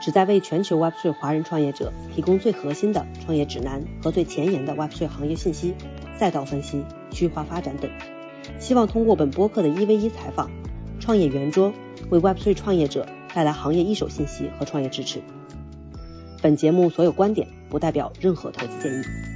旨在为全球 Web3 华人创业者提供最核心的创业指南和最前沿的 Web3 行业信息、赛道分析、区域化发展等。希望通过本播客的一 v 一采访、创业圆桌，为 Web3 创业者带来行业一手信息和创业支持。本节目所有观点不代表任何投资建议。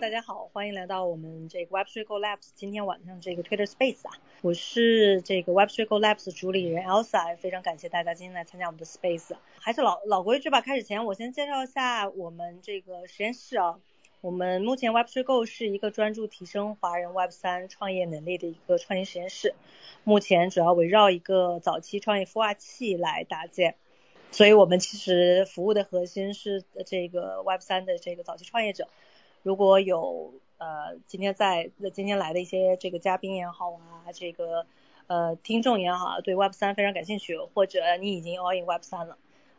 大家好，欢迎来到我们这个 Web3 Go Labs 今天晚上这个 Twitter Space 啊，我是这个 Web3 Go Labs 主理人 Elsa，非常感谢大家今天来参加我们的 Space。还是老老规矩吧，开始前我先介绍一下我们这个实验室啊。我们目前 Web3 Go 是一个专注提升华人 Web3 创业能力的一个创新实验室，目前主要围绕一个早期创业孵化器来搭建，所以我们其实服务的核心是这个 Web3 的这个早期创业者。如果有呃今天在今天来的一些这个嘉宾也好啊，这个呃听众也好，对 Web 三非常感兴趣，或者你已经 all in Web 三了，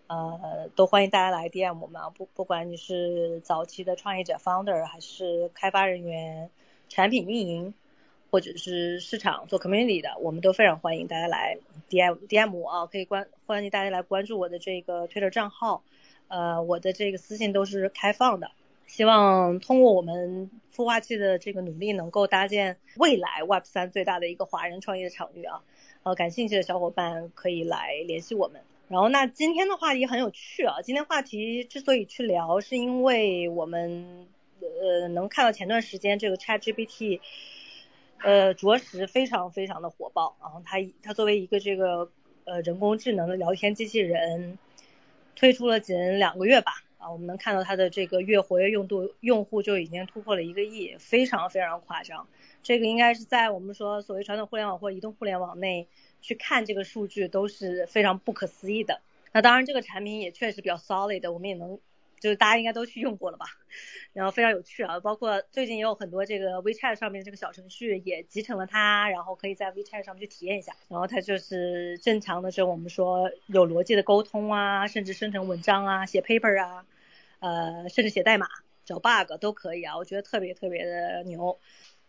呃都欢迎大家来 DM 我们啊，不不管你是早期的创业者 founder，还是开发人员、产品运营，或者是市场做 community 的，我们都非常欢迎大家来 DM DM 我啊，可以关欢迎大家来关注我的这个 Twitter 账号，呃我的这个私信都是开放的。希望通过我们孵化器的这个努力，能够搭建未来 Web 三最大的一个华人创业的场域啊！呃，感兴趣的小伙伴可以来联系我们。然后，那今天的话题很有趣啊！今天话题之所以去聊，是因为我们呃能看到前段时间这个 ChatGPT，呃，着实非常非常的火爆啊！它它作为一个这个呃人工智能的聊天机器人，推出了仅两个月吧。啊，我们能看到它的这个月活跃用度用户就已经突破了一个亿，非常非常夸张。这个应该是在我们说所谓传统互联网或移动互联网内去看这个数据都是非常不可思议的。那当然，这个产品也确实比较 solid，我们也能。就是大家应该都去用过了吧，然后非常有趣啊，包括最近也有很多这个 WeChat 上面这个小程序也集成了它，然后可以在 WeChat 上面去体验一下，然后它就是正常的，这种我们说有逻辑的沟通啊，甚至生成文章啊，写 paper 啊，呃，甚至写代码找 bug 都可以啊，我觉得特别特别的牛。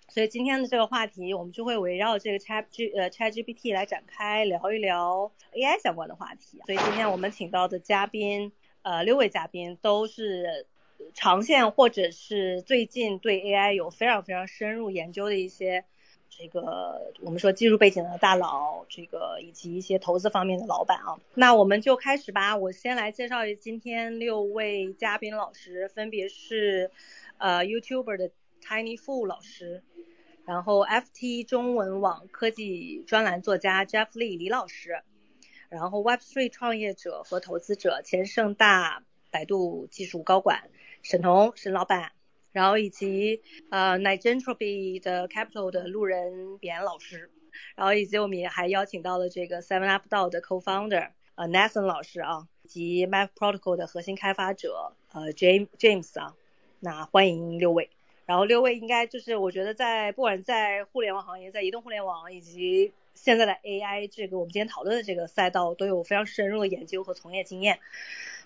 所以今天的这个话题，我们就会围绕这个 Chat G 呃 Chat GPT 来展开聊一聊 AI 相关的话题。所以今天我们请到的嘉宾。呃，六位嘉宾都是长线或者是最近对 AI 有非常非常深入研究的一些这个我们说技术背景的大佬，这个以及一些投资方面的老板啊。那我们就开始吧，我先来介绍今天六位嘉宾老师，分别是呃 YouTuber 的 Tiny Fool 老师，然后 FT 中文网科技专栏作家 Jeff Lee 李老师。然后，Web3 创业者和投资者，前盛大百度技术高管沈彤沈老板，然后以及呃 Nigentropy 的 Capital 的路人扁老师，然后以及我们也还邀请到了这个 Seven Up DAO 的 Co-founder 呃 Nathan 老师啊，以及 Map Protocol 的核心开发者呃 James James 啊，那欢迎六位。然后六位应该就是我觉得在不管在互联网行业，在移动互联网以及现在的 AI 这个我们今天讨论的这个赛道都有非常深入的研究和从业经验，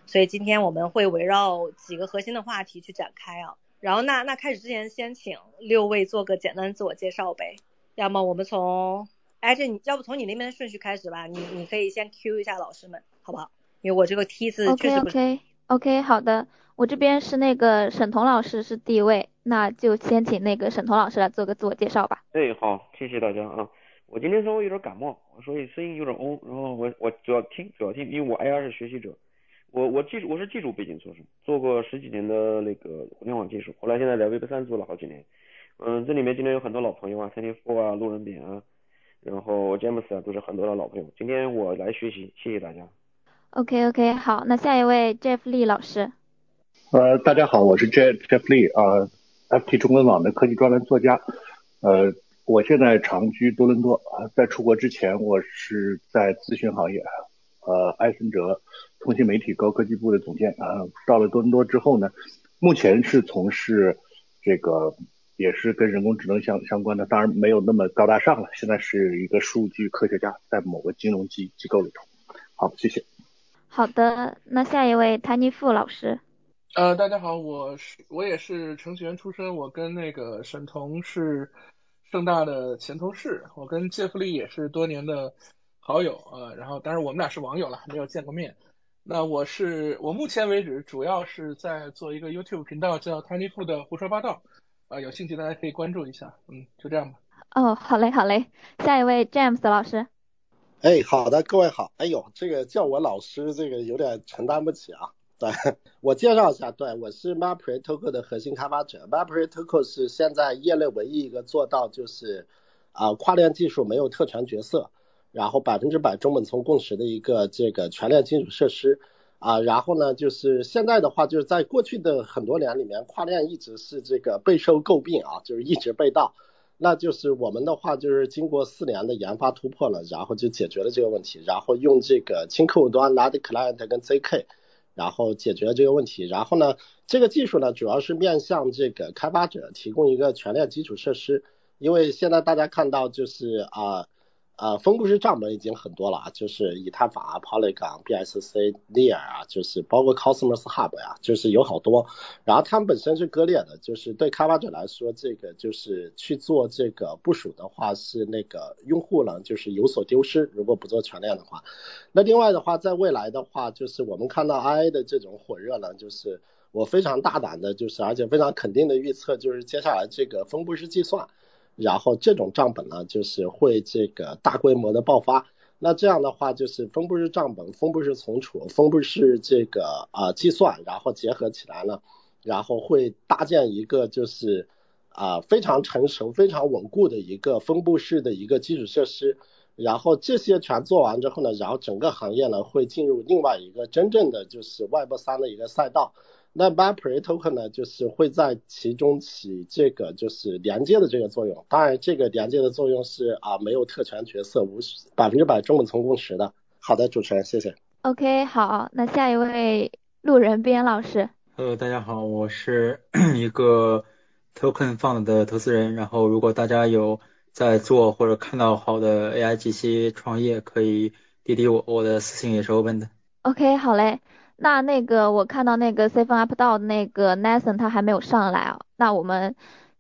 所以今天我们会围绕几个核心的话题去展开啊。然后那那开始之前，先请六位做个简单的自我介绍呗。要么我们从哎这你要不从你那边的顺序开始吧，你你可以先 Q 一下老师们，好不好？因为我这个梯子确实。OK OK OK 好的，我这边是那个沈彤老师是第一位，那就先请那个沈彤老师来做个自我介绍吧。哎好，谢谢大家啊。我今天稍微有点感冒，所以声音有点嗡。然后我我主要听主要听，因为我 AI 是学习者，我我技术我是技术背景出身，做过十几年的那个互联网技术，后来现在在 Web 三做了好几年。嗯，这里面今天有很多老朋友啊，三天富啊，路人扁啊，然后 James 啊，都是很多的老朋友。今天我来学习，谢谢大家。OK OK 好，那下一位 Jeff Lee 老师。呃，大家好，我是 Jeff Jeff Lee 啊，FT 中文网的科技专栏作家，呃。我现在长居多伦多啊，在出国之前，我是在咨询行业呃埃森哲通信媒体高科技部的总监啊。到了多伦多之后呢，目前是从事这个也是跟人工智能相相关的，当然没有那么高大上了。现在是一个数据科学家，在某个金融机机构里头。好，谢谢。好的，那下一位谭尼富老师。呃，大家好，我是我也是程序员出身，我跟那个沈彤是盛大的前同事，我跟杰弗利也是多年的好友呃，然后当然我们俩是网友了，没有见过面。那我是我目前为止主要是在做一个 YouTube 频道，叫 Tiny Fu 的胡说八道，啊，有兴趣大家可以关注一下，嗯，就这样吧。哦，好嘞，好嘞，下一位 James 老师。哎，好的，各位好。哎呦，这个叫我老师，这个有点承担不起啊。对我介绍一下，对我是 MapReToken 的核心开发者。MapReToken 是现在业内唯一一个做到就是啊跨链技术没有特权角色，然后百分之百中本聪共识的一个这个全链基础设施啊。然后呢，就是现在的话，就是在过去的很多年里面，跨链一直是这个备受诟病啊，就是一直被盗。那就是我们的话，就是经过四年的研发突破了，然后就解决了这个问题，然后用这个轻客户端 Node Client 跟 ZK。然后解决这个问题，然后呢，这个技术呢主要是面向这个开发者提供一个全链基础设施，因为现在大家看到就是啊。分布式账本已经很多了啊，就是以太坊啊、Polygon、BSC、Near 啊，就是包括 Cosmos Hub 呀，就是有好多。然后它们本身是割裂的，就是对开发者来说，这个就是去做这个部署的话，是那个用户呢就是有所丢失，如果不做全链的话。那另外的话，在未来的话，就是我们看到 IA 的这种火热呢，就是我非常大胆的，就是而且非常肯定的预测，就是接下来这个分布式计算。然后这种账本呢，就是会这个大规模的爆发。那这样的话，就是分布式账本、分布式存储、分布式这个啊计算，然后结合起来呢，然后会搭建一个就是啊非常成熟、非常稳固的一个分布式的一个基础设施。然后这些全做完之后呢，然后整个行业呢会进入另外一个真正的就是 Web 三的一个赛道。那 MapReToken 呢，就是会在其中起这个就是连接的这个作用。当然，这个连接的作用是啊没有特权角色，无百分之百中本聪共识的。好的，主持人，谢谢。OK，好，那下一位路人边老师。呃，大家好，我是 一个 Token Fund 的投资人。然后，如果大家有在做或者看到好的 AI GC 创业，可以滴滴我，我的私信也是 open 的。OK，好嘞。那那个我看到那个 Seven Up 道的那个 Nathan 他还没有上来啊，那我们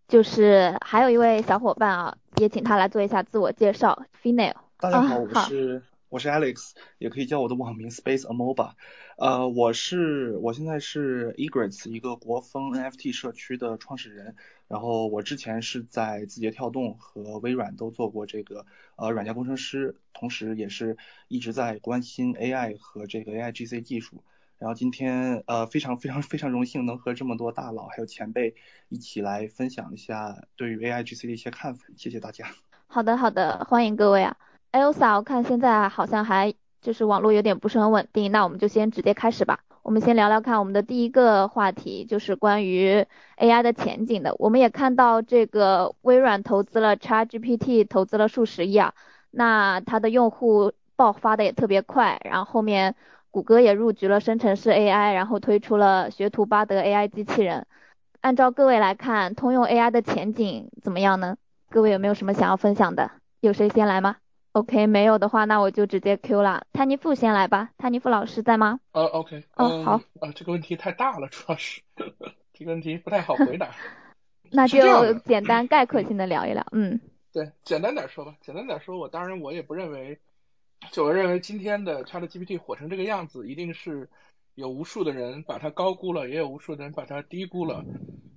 就是还有一位小伙伴啊，也请他来做一下自我介绍。Final，大家好，我是我是 Alex，也可以叫我的网名 Space Amoeba。呃，我是我现在是 Egrets 一个国风 NFT 社区的创始人，然后我之前是在字节跳动和微软都做过这个呃软件工程师，同时也是一直在关心 AI 和这个 AI GC 技术。然后今天呃非常非常非常荣幸能和这么多大佬还有前辈一起来分享一下对于 AI GC 的一些看法，谢谢大家。好的好的，欢迎各位啊，Elsa，我看现在好像还就是网络有点不是很稳定，那我们就先直接开始吧。我们先聊聊看我们的第一个话题，就是关于 AI 的前景的。我们也看到这个微软投资了 ChatGPT，投资了数十亿啊，那它的用户爆发的也特别快，然后后面。谷歌也入局了生成式 AI，然后推出了学徒巴德 AI 机器人。按照各位来看，通用 AI 的前景怎么样呢？各位有没有什么想要分享的？有谁先来吗？OK，没有的话，那我就直接 Q 了。泰尼富先来吧，泰尼富老师在吗？呃，OK，哦，好，啊，这个问题太大了，主要是这个问题不太好回答。那就简单概括性的聊一聊，嗯。对，简单点说吧，简单点说，我当然我也不认为。就我认为今天的 ChatGPT 火成这个样子，一定是有无数的人把它高估了，也有无数的人把它低估了。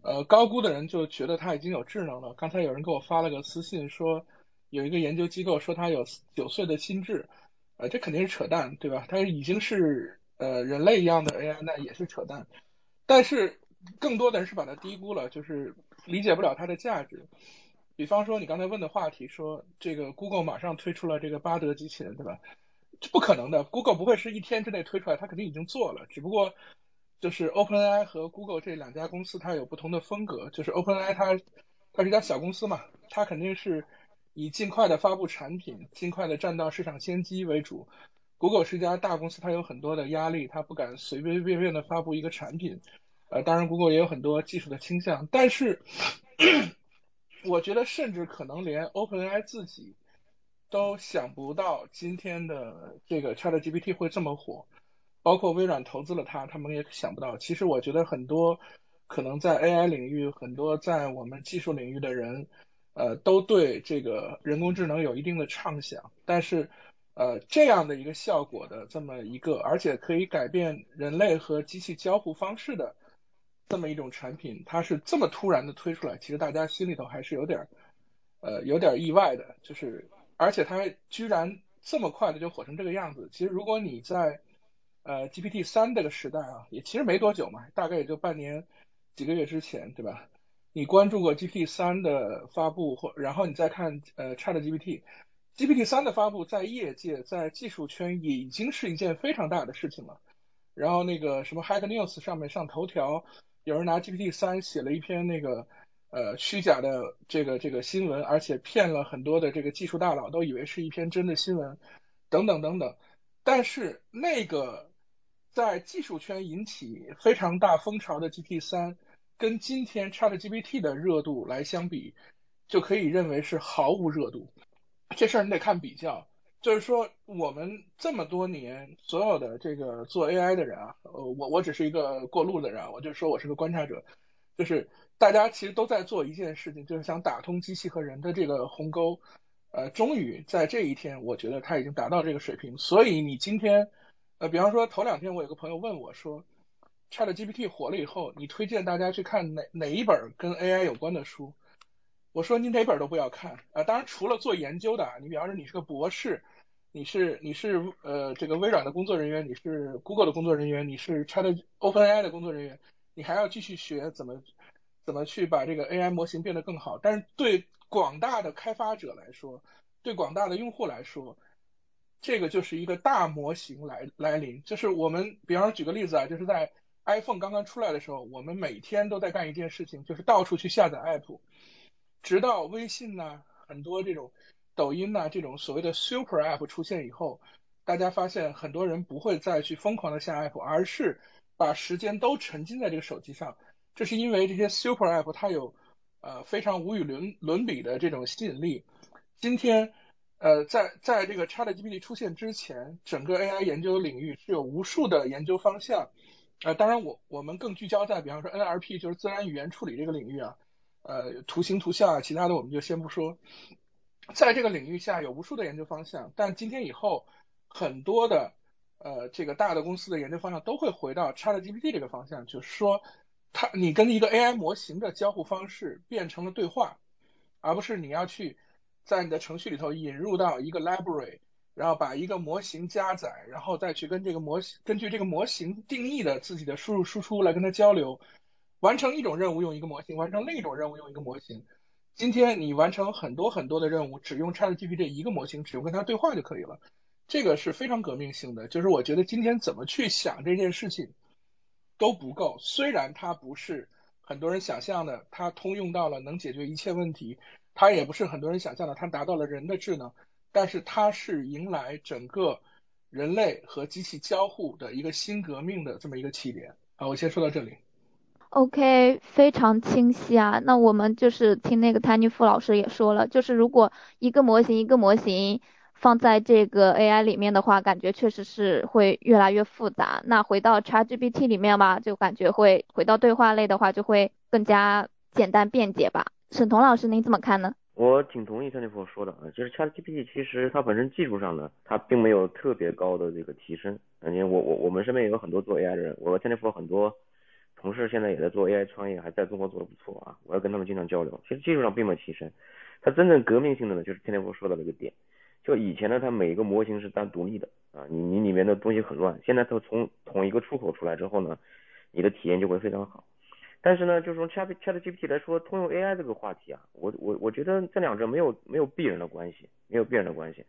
呃，高估的人就觉得它已经有智能了。刚才有人给我发了个私信说，有一个研究机构说它有九岁的心智，呃，这肯定是扯淡，对吧？它已经是呃人类一样的 AI，那也是扯淡。但是更多的人是把它低估了，就是理解不了它的价值。比方说你刚才问的话题，说这个 Google 马上推出了这个巴德机器人，对吧？这不可能的，Google 不会是一天之内推出来，它肯定已经做了。只不过就是 OpenAI 和 Google 这两家公司它有不同的风格，就是 OpenAI 它它是一家小公司嘛，它肯定是以尽快的发布产品，尽快的占到市场先机为主。Google 是一家大公司，它有很多的压力，它不敢随随便便的发布一个产品。呃，当然，Google 也有很多技术的倾向，但是我觉得，甚至可能连 OpenAI 自己都想不到今天的这个 ChatGPT 会这么火，包括微软投资了它，他们也想不到。其实，我觉得很多可能在 AI 领域，很多在我们技术领域的人，呃，都对这个人工智能有一定的畅想，但是，呃，这样的一个效果的这么一个，而且可以改变人类和机器交互方式的。这么一种产品，它是这么突然的推出来，其实大家心里头还是有点，呃，有点意外的。就是，而且它居然这么快的就火成这个样子。其实如果你在呃 GPT 三这个时代啊，也其实没多久嘛，大概也就半年几个月之前，对吧？你关注过 GPT 三的发布，或然后你再看呃 Chat GPT，GPT 三的发布在业界在技术圈已经是一件非常大的事情了。然后那个什么 Hack News 上面上头条。有人拿 GPT 三写了一篇那个呃虚假的这个这个新闻，而且骗了很多的这个技术大佬，都以为是一篇真的新闻，等等等等。但是那个在技术圈引起非常大风潮的 GPT 三，跟今天 ChatGPT 的热度来相比，就可以认为是毫无热度。这事儿你得看比较。就是说，我们这么多年所有的这个做 AI 的人啊，呃，我我只是一个过路的人啊，我就说我是个观察者，就是大家其实都在做一件事情，就是想打通机器和人的这个鸿沟，呃，终于在这一天，我觉得他已经达到这个水平。所以你今天，呃，比方说头两天我有个朋友问我说，ChatGPT 火了以后，你推荐大家去看哪哪一本跟 AI 有关的书？我说你哪本都不要看，啊，当然除了做研究的，你比方说你是个博士。你是你是呃这个微软的工作人员，你是 Google 的工作人员，你是 Chat OpenAI 的工作人员，你还要继续学怎么怎么去把这个 AI 模型变得更好。但是对广大的开发者来说，对广大的用户来说，这个就是一个大模型来来临。就是我们比方说举个例子啊，就是在 iPhone 刚刚出来的时候，我们每天都在干一件事情，就是到处去下载 App，直到微信呢很多这种。抖音呐，这种所谓的 super app 出现以后，大家发现很多人不会再去疯狂的下 app，而是把时间都沉浸在这个手机上。这是因为这些 super app 它有呃非常无与伦伦比的这种吸引力。今天呃在在这个 ChatGPT 出现之前，整个 AI 研究领域是有无数的研究方向。呃，当然我我们更聚焦在比方说 NLP 就是自然语言处理这个领域啊，呃图形图像啊，其他的我们就先不说。在这个领域下有无数的研究方向，但今天以后很多的呃这个大的公司的研究方向都会回到 ChatGPT 这个方向，就是说它你跟一个 AI 模型的交互方式变成了对话，而不是你要去在你的程序里头引入到一个 library，然后把一个模型加载，然后再去跟这个模型根据这个模型定义的自己的输入输出来跟它交流，完成一种任务用一个模型，完成另一种任务用一个模型。今天你完成很多很多的任务，只用 ChatGPT 一个模型，只用跟它对话就可以了。这个是非常革命性的。就是我觉得今天怎么去想这件事情都不够。虽然它不是很多人想象的，它通用到了能解决一切问题，它也不是很多人想象的，它达到了人的智能。但是它是迎来整个人类和机器交互的一个新革命的这么一个起点。好，我先说到这里。OK，非常清晰啊。那我们就是听那个谭尼夫老师也说了，就是如果一个模型一个模型放在这个 AI 里面的话，感觉确实是会越来越复杂。那回到 ChatGPT 里面吧，就感觉会回到对话类的话，就会更加简单便捷吧。沈彤老师，您怎么看呢？我挺同意谭尼夫说的啊，就是 ChatGPT 其实它本身技术上呢，它并没有特别高的这个提升。因为我我我们身边也有很多做 AI 的人，我和谭尼夫很多。同事现在也在做 AI 创业，还在中国做的不错啊，我要跟他们经常交流。其实技术上并没有提升，它真正革命性的呢，就是天天我说的那个点，就以前呢，它每一个模型是单独立的啊，你你里面的东西很乱，现在它从同一个出口出来之后呢，你的体验就会非常好。但是呢，就是从 Chat Chat GPT 来说，通用 AI 这个话题啊，我我我觉得这两者没有没有必然的关系，没有必然的关系，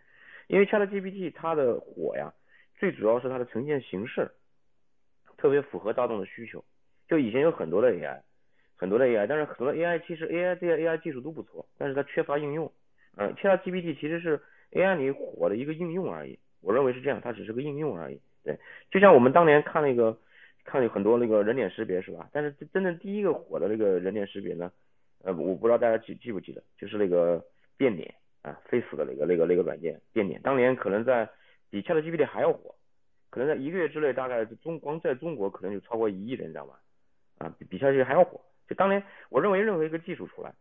因为 Chat GPT 它的火呀，最主要是它的呈现形式特别符合大众的需求。就以前有很多的 AI，很多的 AI，但是很多 AI 其实 AI 这些 AI 技术都不错，但是它缺乏应用。嗯，Chat GPT 其实是 AI 里火的一个应用而已。我认为是这样，它只是个应用而已。对，就像我们当年看那个看有很多那个人脸识别是吧？但是真正第一个火的那个人脸识别呢，呃，我不知道大家记记不记得，就是那个变脸啊，Face 的那个那个那个软件变脸，当年可能在比 ChatGPT 还要火，可能在一个月之内，大概中光在中国可能就超过一亿人，你知道吗？啊，比比 ChatGPT 还要火。就当年我认为任何一个技术出来，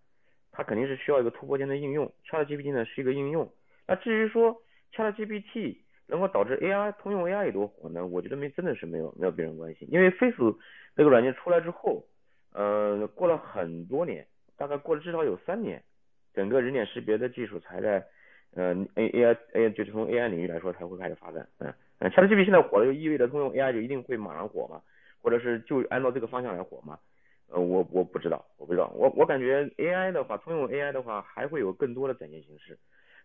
它肯定是需要一个突破性的应用，ChatGPT 呢是一个应用。那至于说 ChatGPT 能够导致 AI 通用 AI 有多火呢？我觉得没真的是没有没有别人关心，因为 Face 那个软件出来之后，呃，过了很多年，大概过了至少有三年，整个人脸识别的技术才在呃 A AI A 就是从 AI 领域来说才会开始发展。嗯嗯，ChatGPT 现在火了，就意味着通用 AI 就一定会马上火吗？或者是就按照这个方向来火吗？呃，我我不知道，我不知道，我我感觉 AI 的话，通用 AI 的话，还会有更多的展现形式。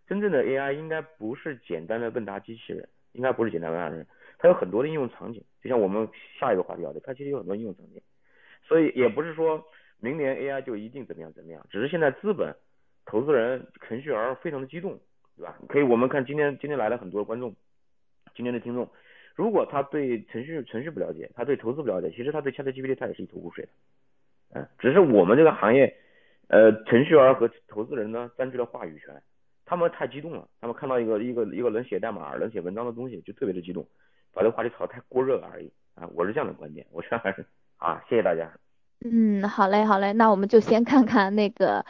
真正的 AI 应该不是简单的问答机器人，应该不是简单问答人，它有很多的应用场景。就像我们下一个话题要的，它其实有很多应用场景。所以也不是说明年 AI 就一定怎么样怎么样，只是现在资本、投资人、程序员非常的激动，对吧？可以，我们看今天今天来了很多观众，今天的听众，如果他对程序程序不了解，他对投资不了解，其实他对 ChatGPT 他也是一头雾水的。嗯，只是我们这个行业，呃，程序员和投资人呢占据了话语权，他们太激动了，他们看到一个一个一个能写代码、能写文章的东西就特别的激动，把这个话题炒得太过热了而已啊，我是这样的观点，我觉得还是啊，谢谢大家。嗯，好嘞，好嘞，那我们就先看看那个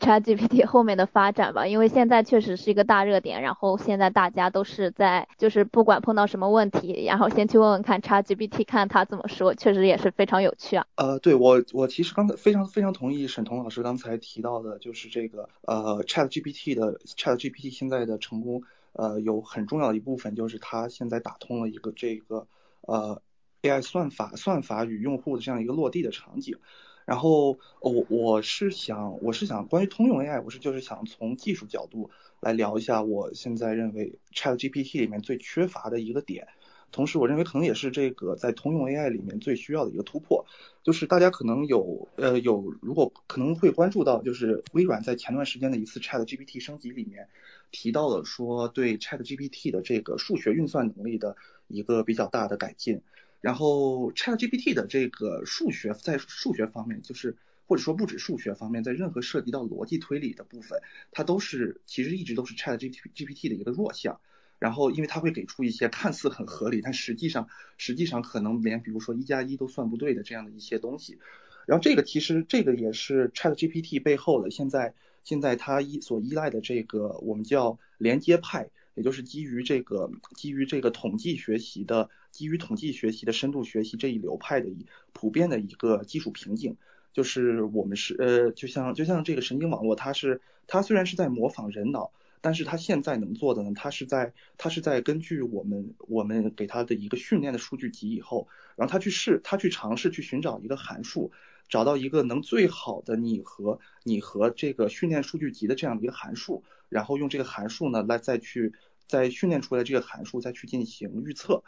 ChatGPT 后面的发展吧，因为现在确实是一个大热点，然后现在大家都是在就是不管碰到什么问题，然后先去问问看 ChatGPT 看他怎么说，确实也是非常有趣啊。呃，对我我其实刚才非常非常同意沈彤老师刚才提到的，就是这个呃 ChatGPT 的 ChatGPT 现在的成功，呃有很重要的一部分就是它现在打通了一个这个呃。AI 算法算法与用户的这样一个落地的场景，然后我我是想我是想关于通用 AI，我是就是想从技术角度来聊一下我现在认为 ChatGPT 里面最缺乏的一个点，同时我认为可能也是这个在通用 AI 里面最需要的一个突破，就是大家可能有呃有如果可能会关注到，就是微软在前段时间的一次 ChatGPT 升级里面提到了说对 ChatGPT 的这个数学运算能力的一个比较大的改进。然后 ChatGPT 的这个数学在数学方面，就是或者说不止数学方面，在任何涉及到逻辑推理的部分，它都是其实一直都是 ChatGPT 的一个弱项。然后因为它会给出一些看似很合理，但实际上实际上可能连比如说一加一都算不对的这样的一些东西。然后这个其实这个也是 ChatGPT 背后的现在现在它依所依赖的这个我们叫连接派。也就是基于这个基于这个统计学习的基于统计学习的深度学习这一流派的一普遍的一个技术瓶颈，就是我们是呃就像就像这个神经网络，它是它虽然是在模仿人脑，但是它现在能做的呢，它是在它是在根据我们我们给它的一个训练的数据集以后，然后它去试它去尝试去寻找一个函数，找到一个能最好的拟合拟合这个训练数据集的这样的一个函数。然后用这个函数呢来再去再训练出来这个函数再去进行预测，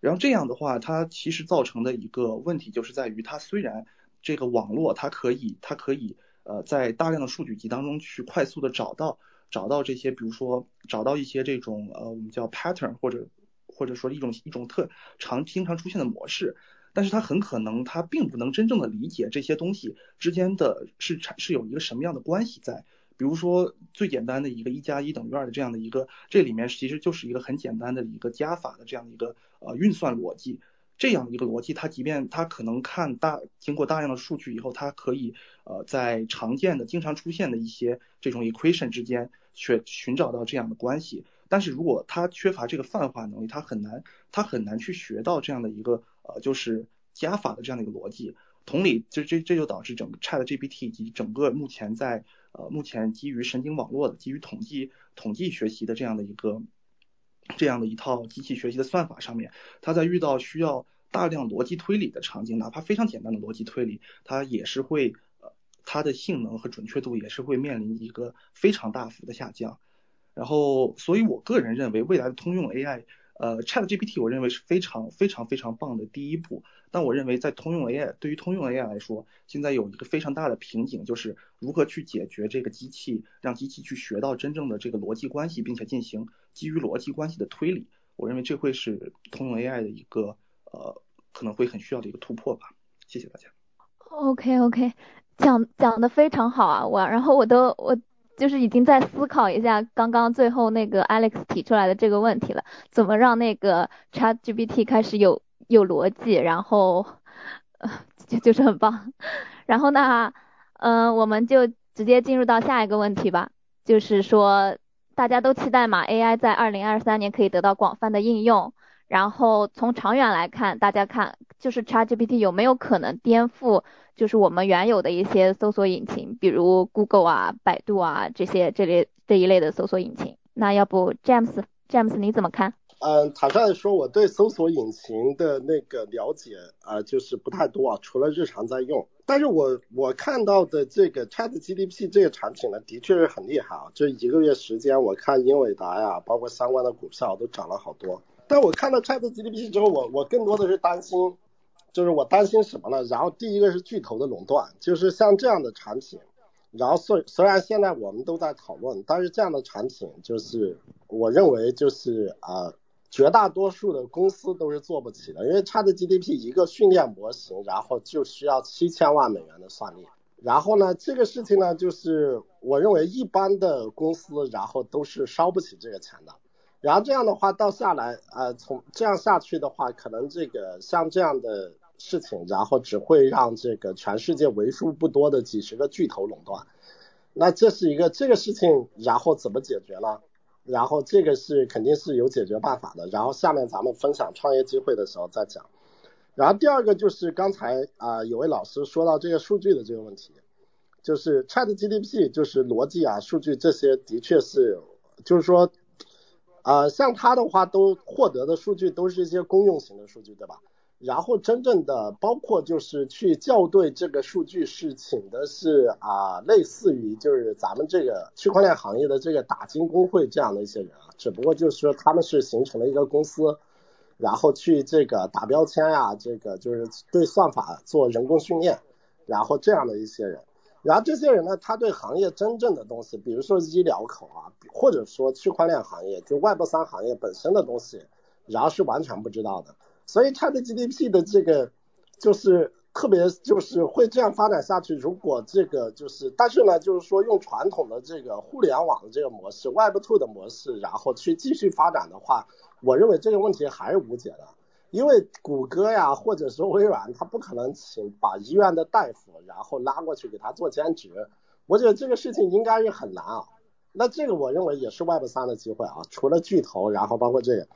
然后这样的话它其实造成的一个问题就是在于它虽然这个网络它可以它可以呃在大量的数据集当中去快速的找到找到这些比如说找到一些这种呃我们叫 pattern 或者或者说一种一种特常经常出现的模式，但是它很可能它并不能真正的理解这些东西之间的是产是有一个什么样的关系在。比如说最简单的一个一加一等于二的这样的一个，这里面其实就是一个很简单的一个加法的这样的一个呃运算逻辑，这样一个逻辑，它即便它可能看大经过大量的数据以后，它可以呃在常见的经常出现的一些这种 equation 之间去寻找到这样的关系，但是如果它缺乏这个泛化能力，它很难它很难去学到这样的一个呃就是加法的这样的一个逻辑。同理，这这这就导致整个 Chat GPT 以及整个目前在呃，目前基于神经网络的、基于统计统计学习的这样的一个这样的一套机器学习的算法上面，它在遇到需要大量逻辑推理的场景，哪怕非常简单的逻辑推理，它也是会呃，它的性能和准确度也是会面临一个非常大幅的下降。然后，所以我个人认为，未来的通用 AI。呃，Chat GPT 我认为是非常非常非常棒的第一步，但我认为在通用 AI 对于通用 AI 来说，现在有一个非常大的瓶颈，就是如何去解决这个机器，让机器去学到真正的这个逻辑关系，并且进行基于逻辑关系的推理。我认为这会是通用 AI 的一个呃可能会很需要的一个突破吧。谢谢大家。OK OK，讲讲的非常好啊，我然后我都我就是已经在思考一下刚刚最后那个 Alex 提出来的这个问题了，怎么让那个 ChatGPT 开始有有逻辑，然后呃 就就是很棒。然后呢，嗯，我们就直接进入到下一个问题吧，就是说大家都期待嘛，AI 在二零二三年可以得到广泛的应用。然后从长远来看，大家看就是 ChatGPT 有没有可能颠覆，就是我们原有的一些搜索引擎，比如 Google 啊、百度啊这些这类这一类的搜索引擎。那要不 James James 你怎么看？嗯，坦率的说，我对搜索引擎的那个了解啊，就是不太多啊，除了日常在用。但是我我看到的这个 ChatGPT 这个产品呢，的确是很厉害啊。这一个月时间，我看英伟达呀，包括相关的股票都涨了好多。但我看到 ChatGPT 之后，我我更多的是担心，就是我担心什么呢？然后第一个是巨头的垄断，就是像这样的产品，然后虽虽然现在我们都在讨论，但是这样的产品就是我认为就是啊，绝大多数的公司都是做不起的，因为 ChatGPT 一个训练模型，然后就需要七千万美元的算力，然后呢，这个事情呢，就是我认为一般的公司，然后都是烧不起这个钱的。然后这样的话到下来，呃，从这样下去的话，可能这个像这样的事情，然后只会让这个全世界为数不多的几十个巨头垄断。那这是一个这个事情，然后怎么解决呢？然后这个是肯定是有解决办法的。然后下面咱们分享创业机会的时候再讲。然后第二个就是刚才啊有位老师说到这个数据的这个问题，就是 ChatGPT 就是逻辑啊数据这些的确是，就是说。啊，像他的话，都获得的数据都是一些公用型的数据，对吧？然后真正的包括就是去校对这个数据是请的是啊，类似于就是咱们这个区块链行业的这个打金工会这样的一些人啊，只不过就是说他们是形成了一个公司，然后去这个打标签呀，这个就是对算法做人工训练，然后这样的一些人。然后这些人呢，他对行业真正的东西，比如说医疗口啊，或者说区块链行业，就 Web 三行业本身的东西，然后是完全不知道的。所以 ChatGPT 的这个就是特别就是会这样发展下去。如果这个就是，但是呢，就是说用传统的这个互联网的这个模式，Web Two 的模式，然后去继续发展的话，我认为这个问题还是无解的。因为谷歌呀，或者说微软，他不可能请把医院的大夫，然后拉过去给他做兼职。我觉得这个事情应该是很难啊。那这个我认为也是 Web 三的机会啊，除了巨头，然后包括这个，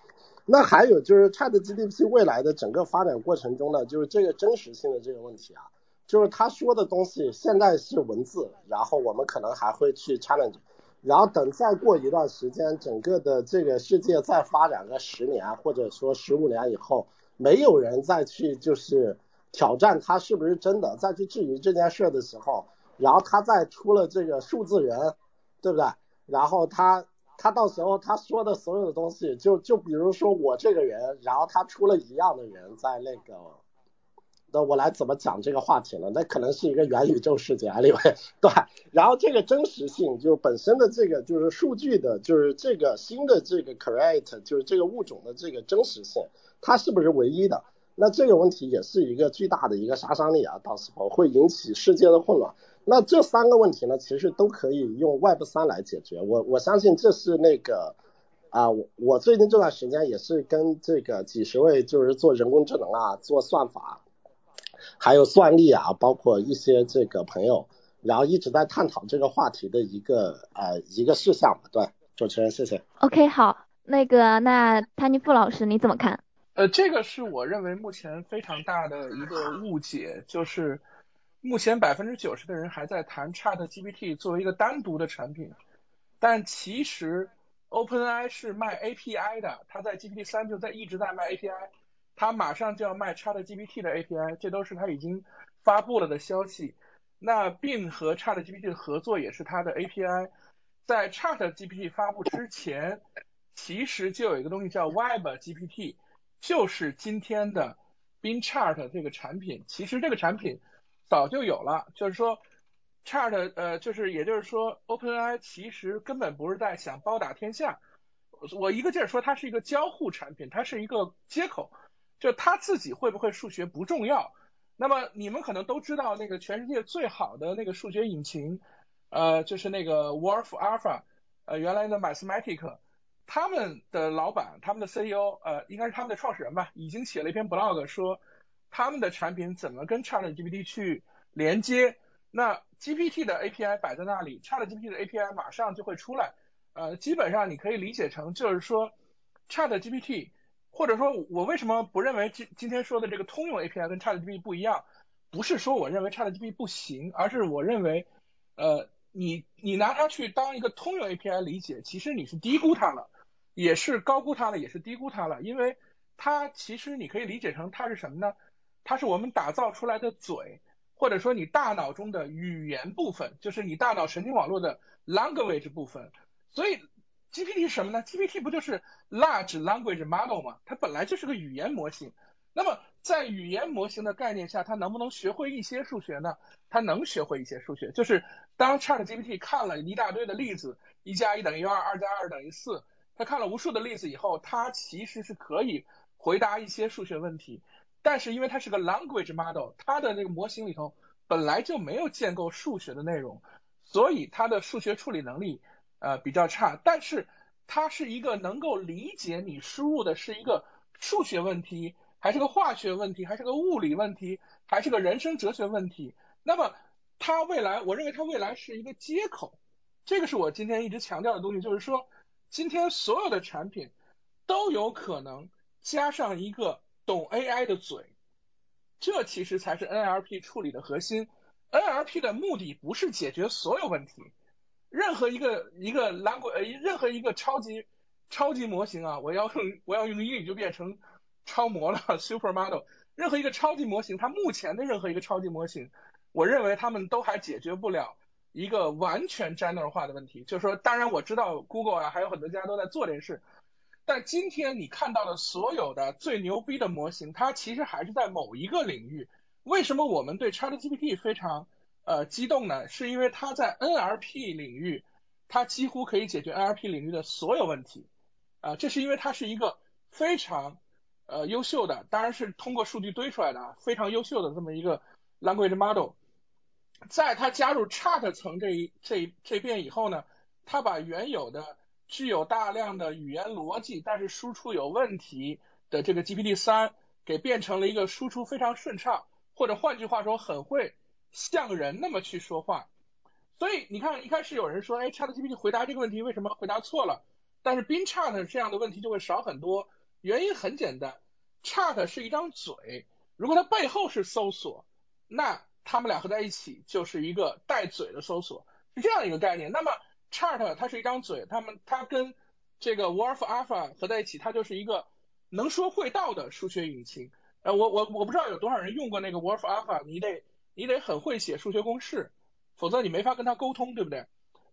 那还有就是 ChatGPT 未来的整个发展过程中呢，就是这个真实性的这个问题啊，就是他说的东西现在是文字，然后我们可能还会去 challenge。然后等再过一段时间，整个的这个世界再发展个十年或者说十五年以后，没有人再去就是挑战它是不是真的，再去质疑这件事的时候，然后他再出了这个数字人，对不对？然后他他到时候他说的所有的东西，就就比如说我这个人，然后他出了一样的人在那个。那我来怎么讲这个话题呢？那可能是一个元宇宙世界，另外对，然后这个真实性就是本身的这个就是数据的，就是这个新的这个 create 就是这个物种的这个真实性，它是不是唯一的？那这个问题也是一个巨大的一个杀伤力啊，到时候会引起世界的混乱。那这三个问题呢，其实都可以用 Web 三来解决。我我相信这是那个啊，我我最近这段时间也是跟这个几十位就是做人工智能啊，做算法。还有算力啊，包括一些这个朋友，然后一直在探讨这个话题的一个呃一个事项吧。对，主持人，谢谢。OK，好，那个那谭尼富老师你怎么看？呃，这个是我认为目前非常大的一个误解，就是目前百分之九十的人还在谈 ChatGPT 作为一个单独的产品，但其实 OpenAI 是卖 API 的，它在 GPT 三就在一直在卖 API。它马上就要卖 ChatGPT 的 API，这都是它已经发布了的消息。那并和 ChatGPT 的合作也是它的 API。在 ChatGPT 发布之前，其实就有一个东西叫 WebGPT，就是今天的 Bing Chat 这个产品。其实这个产品早就有了，就是说 Chat 呃，就是也就是说 OpenAI 其实根本不是在想包打天下。我一个劲儿说它是一个交互产品，它是一个接口，就他自己会不会数学不重要。那么你们可能都知道那个全世界最好的那个数学引擎，呃，就是那个 Wolf Alpha，呃，原来的 Mathematic，他们的老板，他们的 CEO，呃，应该是他们的创始人吧，已经写了一篇 blog 说他们的产品怎么跟 ChatGPT 去连接。那 GPT 的 API 摆在那里，ChatGPT 的 API 马上就会出来。呃，基本上你可以理解成就是说，ChatGPT，或者说我为什么不认为今今天说的这个通用 API 跟 ChatGPT 不一样？不是说我认为 ChatGPT 不行，而是我认为，呃，你你拿它去当一个通用 API 理解，其实你是低估它了，也是高估它了，也是低估它了，因为它其实你可以理解成它是什么呢？它是我们打造出来的嘴，或者说你大脑中的语言部分，就是你大脑神经网络的 language 部分。所以 GPT 是什么呢？GPT 不就是 Large Language Model 吗？它本来就是个语言模型。那么在语言模型的概念下，它能不能学会一些数学呢？它能学会一些数学。就是当 ChatGPT 看了一大堆的例子，一加一等于二，二加二等于四，它看了无数的例子以后，它其实是可以回答一些数学问题。但是因为它是个 Language Model，它的那个模型里头本来就没有建构数学的内容，所以它的数学处理能力。呃，比较差，但是它是一个能够理解你输入的是一个数学问题，还是个化学问题，还是个物理问题，还是个人生哲学问题。那么它未来，我认为它未来是一个接口，这个是我今天一直强调的东西，就是说今天所有的产品都有可能加上一个懂 AI 的嘴，这其实才是 NLP 处理的核心。NLP 的目的不是解决所有问题。任何一个一个蓝鬼呃，任何一个超级超级模型啊，我要用我要用英语就变成超模了，super model。任何一个超级模型，它目前的任何一个超级模型，我认为他们都还解决不了一个完全 general 化的问题。就是说，当然我知道 Google 啊，还有很多家都在做这件事，但今天你看到的所有的最牛逼的模型，它其实还是在某一个领域。为什么我们对 ChatGPT 非常？呃，激动呢，是因为它在 NLP 领域，它几乎可以解决 NLP 领域的所有问题，啊，这是因为它是一个非常呃优秀的，当然是通过数据堆出来的啊，非常优秀的这么一个 language model，在它加入 Chat 层这一这一这边以后呢，它把原有的具有大量的语言逻辑，但是输出有问题的这个 GPT 三，给变成了一个输出非常顺畅，或者换句话说，很会。像人那么去说话，所以你看，一开始有人说，哎，ChatGPT 回答这个问题为什么回答错了？但是 BinChat 这样的问题就会少很多。原因很简单，Chat 是一张嘴，如果它背后是搜索，那它们俩合在一起就是一个带嘴的搜索，是这样一个概念。那么 Chat 它是一张嘴，它们它跟这个 Wolf Alpha 合在一起，它就是一个能说会道的数学引擎。呃，我我我不知道有多少人用过那个 Wolf Alpha，你得。你得很会写数学公式，否则你没法跟他沟通，对不对？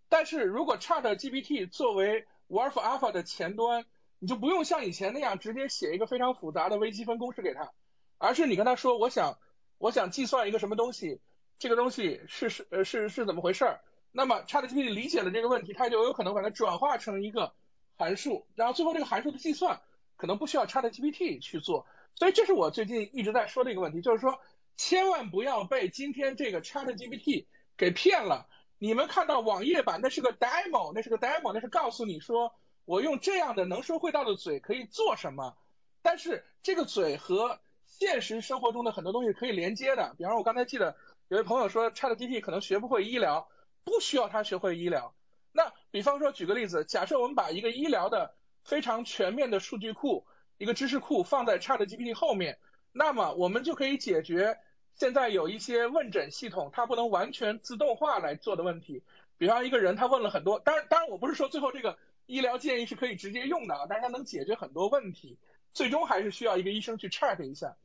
但是如果 Chat GPT 作为 Wolf Alpha 的前端，你就不用像以前那样直接写一个非常复杂的微积分公式给他，而是你跟他说，我想我想计算一个什么东西，这个东西是是呃是是怎么回事儿？那么 Chat GPT 理解了这个问题，它就有可能把它转化成一个函数，然后最后这个函数的计算可能不需要 Chat GPT 去做。所以这是我最近一直在说的一个问题，就是说。千万不要被今天这个 ChatGPT 给骗了。你们看到网页版那是个 demo，那是个 demo，那是告诉你说我用这样的能说会道的嘴可以做什么。但是这个嘴和现实生活中的很多东西可以连接的。比方，我刚才记得有位朋友说 ChatGPT 可能学不会医疗，不需要他学会医疗。那比方说，举个例子，假设我们把一个医疗的非常全面的数据库、一个知识库放在 ChatGPT 后面。那么我们就可以解决现在有一些问诊系统它不能完全自动化来做的问题。比方一个人他问了很多，当然当然我不是说最后这个医疗建议是可以直接用的啊，但是它能解决很多问题，最终还是需要一个医生去 check 一下。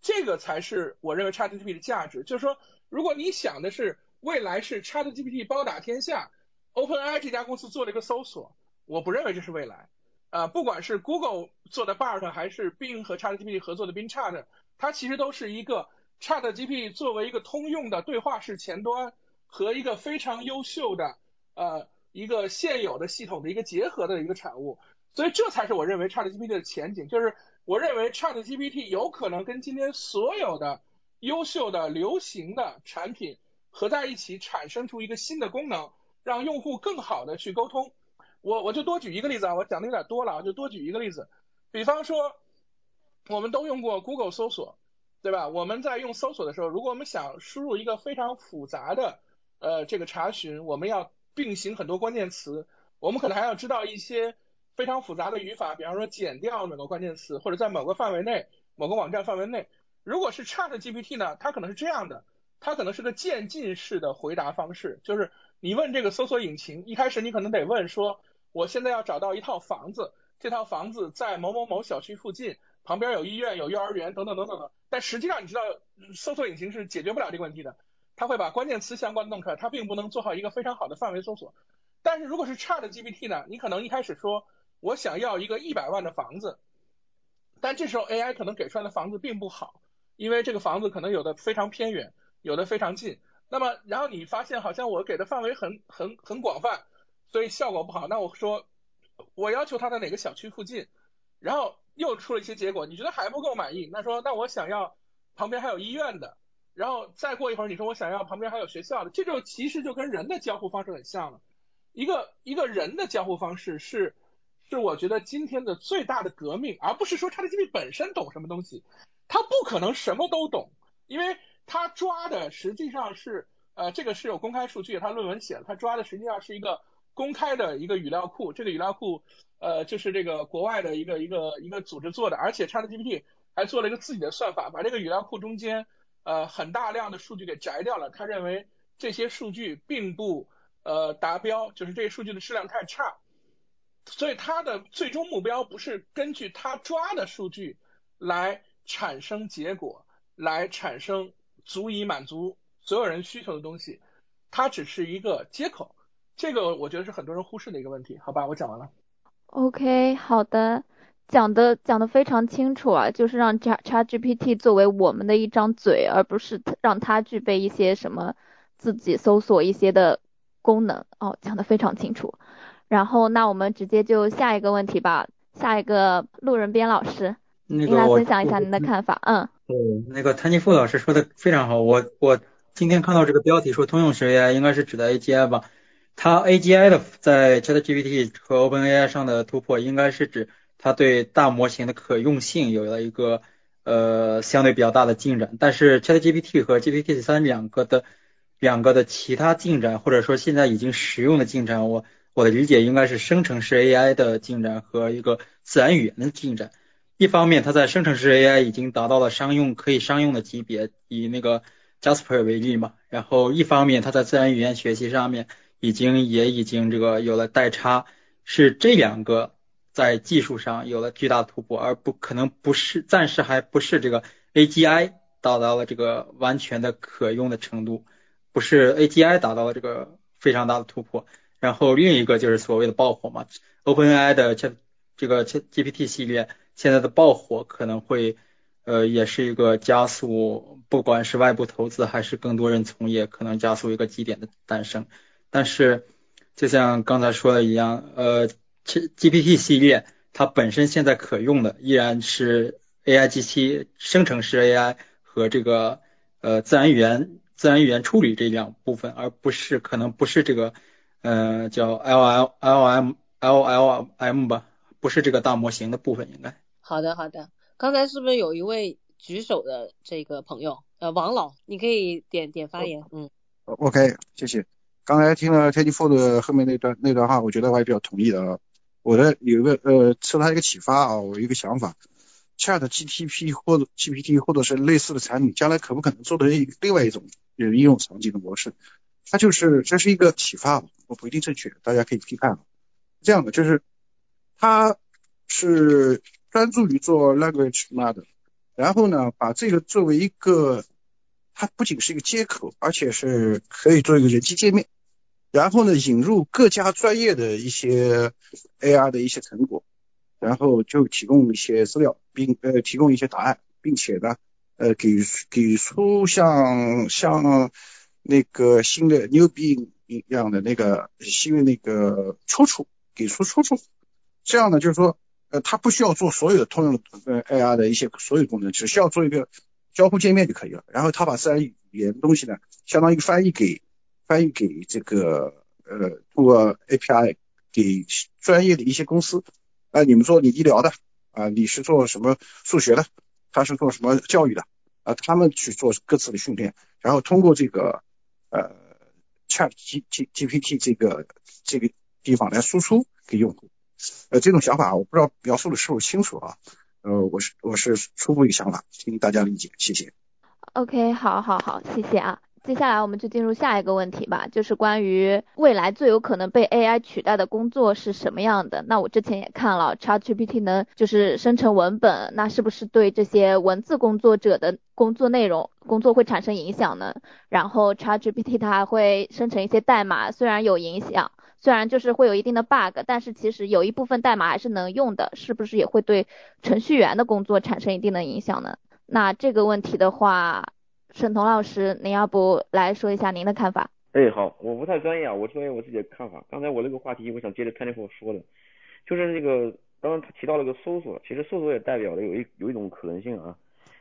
这个才是我认为 ChatGPT 的价值。就是说，如果你想的是未来是 ChatGPT 包打天下，OpenAI 这家公司做了一个搜索，我不认为这是未来。呃，不管是 Google 做的 Bard 还是 Bing 和 ChatGPT 合作的 Bing Chat，它其实都是一个 ChatGPT 作为一个通用的对话式前端和一个非常优秀的呃一个现有的系统的一个结合的一个产物。所以这才是我认为 ChatGPT 的前景，就是我认为 ChatGPT 有可能跟今天所有的优秀的流行的产品合在一起，产生出一个新的功能，让用户更好的去沟通。我我就多举一个例子啊，我讲的有点多了啊，就多举一个例子，比方说我们都用过 Google 搜索，对吧？我们在用搜索的时候，如果我们想输入一个非常复杂的呃这个查询，我们要并行很多关键词，我们可能还要知道一些。非常复杂的语法，比方说减掉某个关键词，或者在某个范围内、某个网站范围内。如果是 Chat GPT 呢，它可能是这样的，它可能是个渐进式的回答方式，就是你问这个搜索引擎，一开始你可能得问说，我现在要找到一套房子，这套房子在某某某小区附近，旁边有医院、有幼儿园等等等等等。但实际上你知道，搜索引擎是解决不了这个问题的，它会把关键词相关的弄出来，它并不能做好一个非常好的范围搜索。但是如果是 Chat GPT 呢，你可能一开始说。我想要一个一百万的房子，但这时候 AI 可能给出来的房子并不好，因为这个房子可能有的非常偏远，有的非常近。那么，然后你发现好像我给的范围很很很广泛，所以效果不好。那我说我要求他在哪个小区附近，然后又出了一些结果，你觉得还不够满意？那说那我想要旁边还有医院的，然后再过一会儿你说我想要旁边还有学校的，这就其实就跟人的交互方式很像了。一个一个人的交互方式是。是我觉得今天的最大的革命，而不是说 ChatGPT 本身懂什么东西，它不可能什么都懂，因为它抓的实际上是，呃，这个是有公开数据，他论文写了，他抓的实际上是一个公开的一个语料库，这个语料库，呃，就是这个国外的一个一个一个组织做的，而且 ChatGPT 还做了一个自己的算法，把这个语料库中间，呃，很大量的数据给摘掉了，他认为这些数据并不，呃，达标，就是这些数据的质量太差。所以它的最终目标不是根据它抓的数据来产生结果，来产生足以满足所有人需求的东西，它只是一个接口。这个我觉得是很多人忽视的一个问题，好吧？我讲完了。OK，好的，讲的讲的非常清楚啊，就是让 Chat GPT 作为我们的一张嘴，而不是让它具备一些什么自己搜索一些的功能。哦，讲的非常清楚。然后，那我们直接就下一个问题吧。下一个路人边老师，您来分享一下您的看法。嗯，对，那个谭尼富老师说的非常好。我我今天看到这个标题说通用学 AI，应该是指的 AGI 吧？它 AGI 的在 ChatGPT 和 OpenAI 上的突破，应该是指它对大模型的可用性有了一个呃相对比较大的进展。但是 ChatGPT 和 GPT 三两个的两个的其他进展，或者说现在已经实用的进展，我。我的理解应该是生成式 AI 的进展和一个自然语言的进展。一方面，它在生成式 AI 已经达到了商用可以商用的级别，以那个 Jasper 为例嘛。然后，一方面它在自然语言学习上面已经也已经这个有了代差，是这两个在技术上有了巨大突破，而不可能不是暂时还不是这个 AGI 达到了这个完全的可用的程度，不是 AGI 达到了这个非常大的突破。然后另一个就是所谓的爆火嘛，OpenAI 的这这个 GPT 系列现在的爆火可能会呃也是一个加速，不管是外部投资还是更多人从业，可能加速一个基点的诞生。但是就像刚才说的一样，呃，GPT 系列它本身现在可用的依然是 AI 机器生成式 AI 和这个呃自然语言自然语言处理这两部分，而不是可能不是这个。呃，叫 L L L M L L M 吧，不是这个大模型的部分，应该。好的，好的。刚才是不是有一位举手的这个朋友？呃，王老，你可以点点发言。嗯。OK，谢谢。刚才听了 Teddy Ford 后面那段那段话，我觉得我还比较同意的啊。我的有一个呃，受他一个启发啊，我一个想法，Chat GTP 或者 GPT 或者是类似的产品，将来可不可能做的另外一种有应用场景的模式？它就是这是一个启发，我不一定正确，大家可以批判。这样的就是，它是专注于做 language model，然后呢，把这个作为一个，它不仅是一个接口，而且是可以做一个人机界面，然后呢，引入各家专业的一些 AR 的一些成果，然后就提供一些资料，并呃提供一些答案，并且呢，呃给给出像像。那个新的牛逼一样的那个新的那个出处，给出出处，这样呢，就是说，呃，它不需要做所有的通用的呃 AI 的一些所有功能，只需要做一个交互界面就可以了。然后它把自然语言东西呢，相当于翻译给翻译给这个呃通过 API 给专业的一些公司啊，你们做你医疗的啊，你是做什么数学的，他是做什么教育的啊，他们去做各自的训练，然后通过这个呃 Chat G G GPT 这个这个地方来输出给用户。呃，这种想法我不知道描述的是否清楚啊？呃，我是我是初步一个想法，请大家理解，谢谢。OK，好，好，好，谢谢啊。接下来我们就进入下一个问题吧，就是关于未来最有可能被 AI 取代的工作是什么样的？那我之前也看了，ChatGPT 能就是生成文本，那是不是对这些文字工作者的工作内容工作会产生影响呢？然后 ChatGPT 它还会生成一些代码，虽然有影响，虽然就是会有一定的 bug，但是其实有一部分代码还是能用的，是不是也会对程序员的工作产生一定的影响呢？那这个问题的话。沈彤老师，您要不来说一下您的看法？哎，好，我不太专业啊，我说一下我自己的看法。刚才我那个话题，我想接着 Twenty 说的，就是那个刚刚他提到了个搜索，其实搜索也代表了有一有一种可能性啊，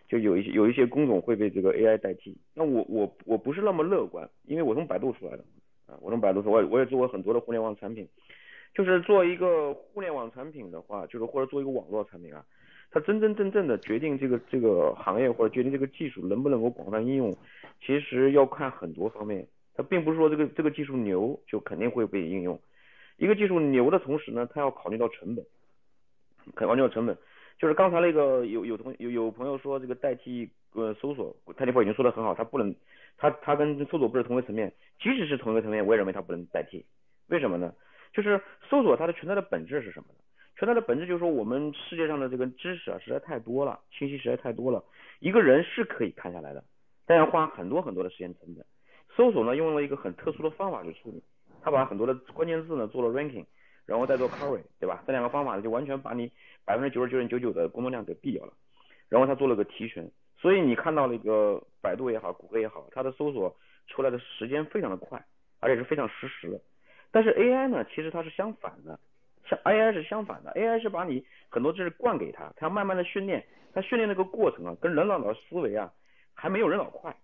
就有一些有一些工种会被这个 AI 代替。那我我我不是那么乐观，因为我从百度出来的我从百度搜，我也我也做过很多的互联网产品，就是做一个互联网产品的话，就是或者做一个网络产品啊。它真真正正的决定这个这个行业或者决定这个技术能不能够广泛应用，其实要看很多方面。它并不是说这个这个技术牛就肯定会被应用。一个技术牛的同时呢，它要考虑到成本，考虑到成本。就是刚才那个有有同有有朋友说这个代替呃搜索，泰迪波已经说的很好，它不能，它它跟搜索不是同一个层面。即使是同一个层面，我也认为它不能代替。为什么呢？就是搜索它的存在的本质是什么呢？存在的本质就是说，我们世界上的这个知识啊，实在太多了，信息实在太多了。一个人是可以看下来的，但要花很多很多的时间成本。搜索呢，用了一个很特殊的方法去处理，他把很多的关键字呢做了 ranking，然后再做 query，对吧？这两个方法呢，就完全把你百分之九十九点九九的工作量给毙掉了。然后他做了个提纯，所以你看到那个百度也好，谷歌也好，它的搜索出来的时间非常的快，而且是非常实时的。但是 AI 呢，其实它是相反的。像 AI 是相反的，AI 是把你很多知识灌给他，他要慢慢的训练，他训练那个过程啊，跟人脑的思维啊，还没有人脑快，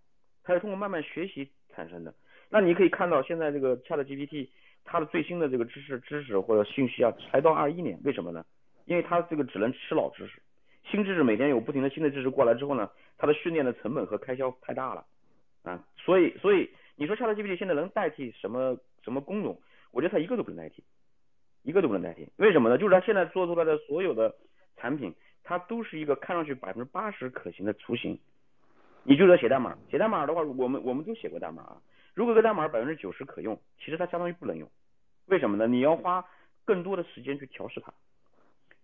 它是通过慢慢学习产生的。那你可以看到现在这个 ChatGPT 它的最新的这个知识知识或者信息啊，才到二一年，为什么呢？因为它这个只能吃老知识，新知识每天有不停的新的知识过来之后呢，它的训练的成本和开销太大了啊，所以所以你说 ChatGPT 现在能代替什么什么工种？我觉得它一个都不能代替。一个都不能代替，为什么呢？就是它现在做出来的所有的产品，它都是一个看上去百分之八十可行的雏形。你就说写代码，写代码的话，我们我们都写过代码啊。如果个代码百分之九十可用，其实它相当于不能用。为什么呢？你要花更多的时间去调试它，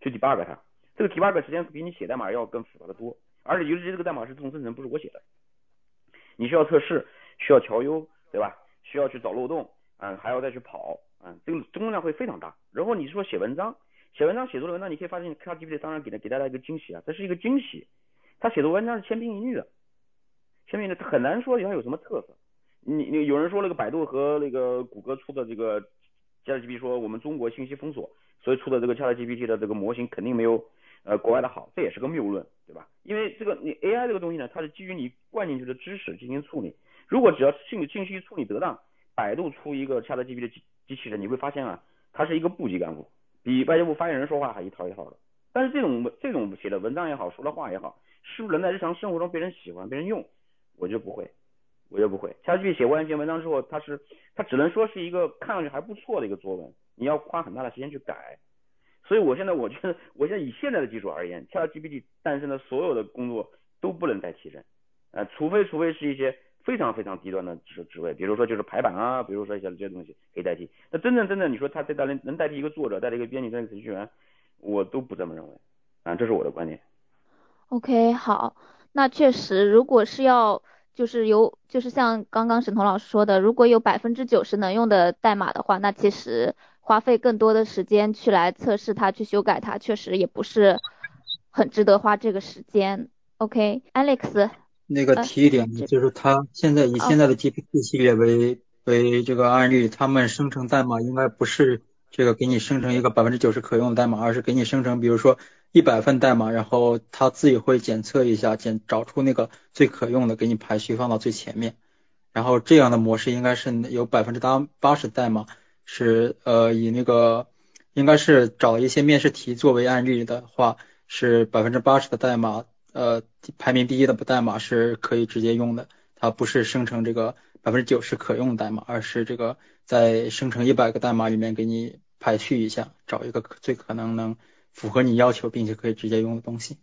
去 debug 它。这个 debug 时间比你写代码要更复杂的多，而且尤其这个代码是自动生成，不是我写的。你需要测试，需要调优，对吧？需要去找漏洞，嗯，还要再去跑。啊，这个工作量会非常大。然后你说写文章，写文章写作的文章，你可以发现，ChatGPT 当然给他给大家一个惊喜啊，这是一个惊喜。他写的文章是千篇一律的，千篇一律，他很难说它有什么特色。你你有人说那个百度和那个谷歌出的这个 ChatGPT 说我们中国信息封锁，所以出的这个 ChatGPT 的这个模型肯定没有呃国外的好，这也是个谬论，对吧？因为这个你 AI 这个东西呢，它是基于你灌进去的知识进行处理，如果只要信信息处理得当，百度出一个 ChatGPT 的机机器人你会发现啊，它是一个部级干部，比外交部发言人说话还一套一套的。但是这种这种写的文章也好，说的话也好，是不是能在日常生活中被人喜欢、被人用？我觉得不会，我觉得不会。下去写完一篇文章之后，他是他只能说是一个看上去还不错的一个作文，你要花很大的时间去改。所以我现在我觉得，我现在以现在的技术而言，ChatGPT 诞生的所有的工作都不能再提升，呃，除非除非是一些。非常非常低端的职职位，比如说就是排版啊，比如说一些这些东西可以代替。那真正真正你说他这代能能代替一个作者，代替一个编辑，代替程序员，我都不这么认为啊，这是我的观点。OK，好，那确实，如果是要就是有就是像刚刚沈彤老师说的，如果有百分之九十能用的代码的话，那其实花费更多的时间去来测试它，去修改它，确实也不是很值得花这个时间。OK，Alex。那个提一点呢，就是它现在以现在的 GPT 系列为为这个案例，他们生成代码应该不是这个给你生成一个百分之九十可用的代码，而是给你生成，比如说一百份代码，然后它自己会检测一下，检找出那个最可用的，给你排序放到最前面。然后这样的模式应该是有百分之八八十代码是呃以那个应该是找一些面试题作为案例的话，是百分之八十的代码呃排名第一的代码是可以直接用的，它不是生成这个百分之九十可用代码，而是这个在生成一百个代码里面给你排序一下，找一个最可能能符合你要求并且可以直接用的东西。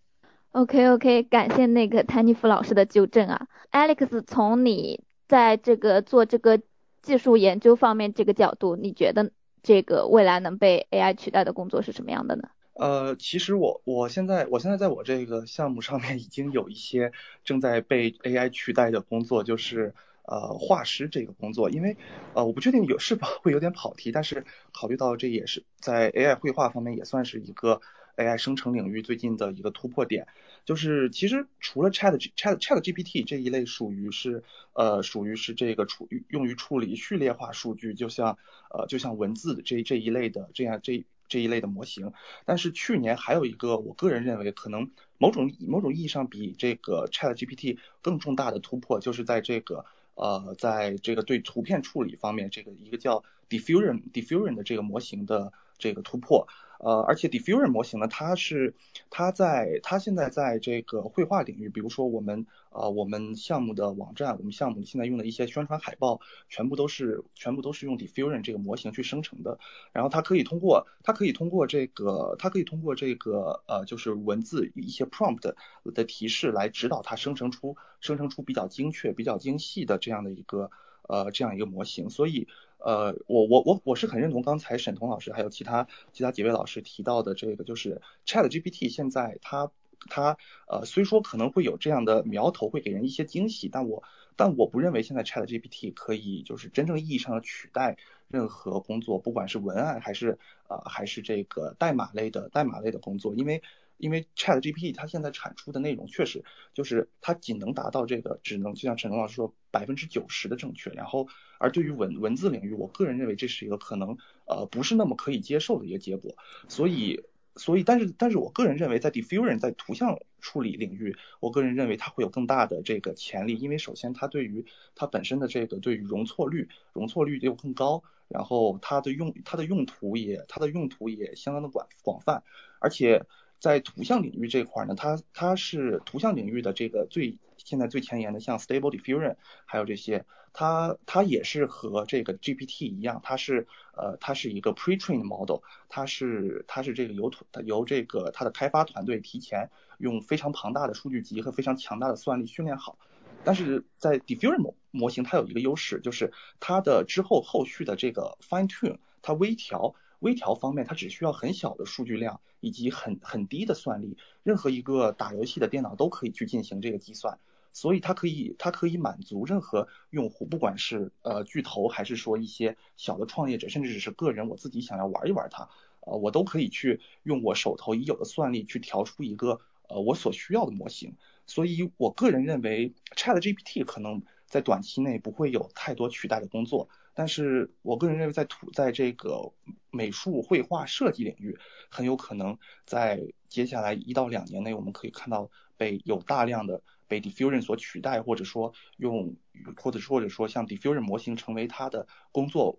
OK OK，感谢那个谭尼夫老师的纠正啊，Alex 从你。在这个做这个技术研究方面这个角度，你觉得这个未来能被 AI 取代的工作是什么样的呢？呃，其实我我现在我现在在我这个项目上面已经有一些正在被 AI 取代的工作，就是呃画师这个工作，因为呃我不确定有是否会有点跑题，但是考虑到这也是在 AI 绘画方面也算是一个 AI 生成领域最近的一个突破点。就是其实除了 Chat Chat Chat GPT 这一类属于是呃属于是这个处用于处理序列化数据，就像呃就像文字这这一类的这样这这一类的模型。但是去年还有一个我个人认为可能某种某种意义上比这个 Chat GPT 更重大的突破，就是在这个呃在这个对图片处理方面，这个一个叫 Diffusion Diffusion 的这个模型的这个突破。呃，而且 Diffusion 模型呢，它是它在它现在在这个绘画领域，比如说我们呃我们项目的网站，我们项目现在用的一些宣传海报，全部都是全部都是用 Diffusion 这个模型去生成的。然后它可以通过它可以通过这个它可以通过这个呃就是文字一些 prompt 的提示来指导它生成出生成出比较精确、比较精细的这样的一个呃这样一个模型。所以。呃，我我我我是很认同刚才沈彤老师还有其他其他几位老师提到的这个，就是 Chat GPT 现在它它呃虽说可能会有这样的苗头，会给人一些惊喜，但我但我不认为现在 Chat GPT 可以就是真正意义上的取代任何工作，不管是文案还是呃还是这个代码类的代码类的工作，因为。因为 Chat GPT 它现在产出的内容确实就是它仅能达到这个，只能就像陈龙老师说百分之九十的正确。然后，而对于文文字领域，我个人认为这是一个可能呃不是那么可以接受的一个结果。所以，所以，但是，但是我个人认为在 Diffusion 在图像处理领域，我个人认为它会有更大的这个潜力。因为首先它对于它本身的这个对于容错率容错率又更高，然后它的用它的用途也它的用途也相当的广广泛，而且。在图像领域这块呢，它它是图像领域的这个最现在最前沿的，像 Stable Diffusion，还有这些，它它也是和这个 GPT 一样，它是呃它是一个 Pre-trained model，它是它是这个由图由这个它的开发团队提前用非常庞大的数据集和非常强大的算力训练好，但是在 Diffusion 模模型它有一个优势，就是它的之后后续的这个 Fine Tune，它微调。微调方面，它只需要很小的数据量以及很很低的算力，任何一个打游戏的电脑都可以去进行这个计算，所以它可以它可以满足任何用户，不管是呃巨头还是说一些小的创业者，甚至只是个人，我自己想要玩一玩它，呃，我都可以去用我手头已有的算力去调出一个呃我所需要的模型，所以我个人认为 Chat GPT 可能在短期内不会有太多取代的工作。但是我个人认为，在土在这个美术绘画设计领域，很有可能在接下来一到两年内，我们可以看到被有大量的被 Diffusion 所取代，或者说用或者说或者说像 Diffusion 模型成为它的工作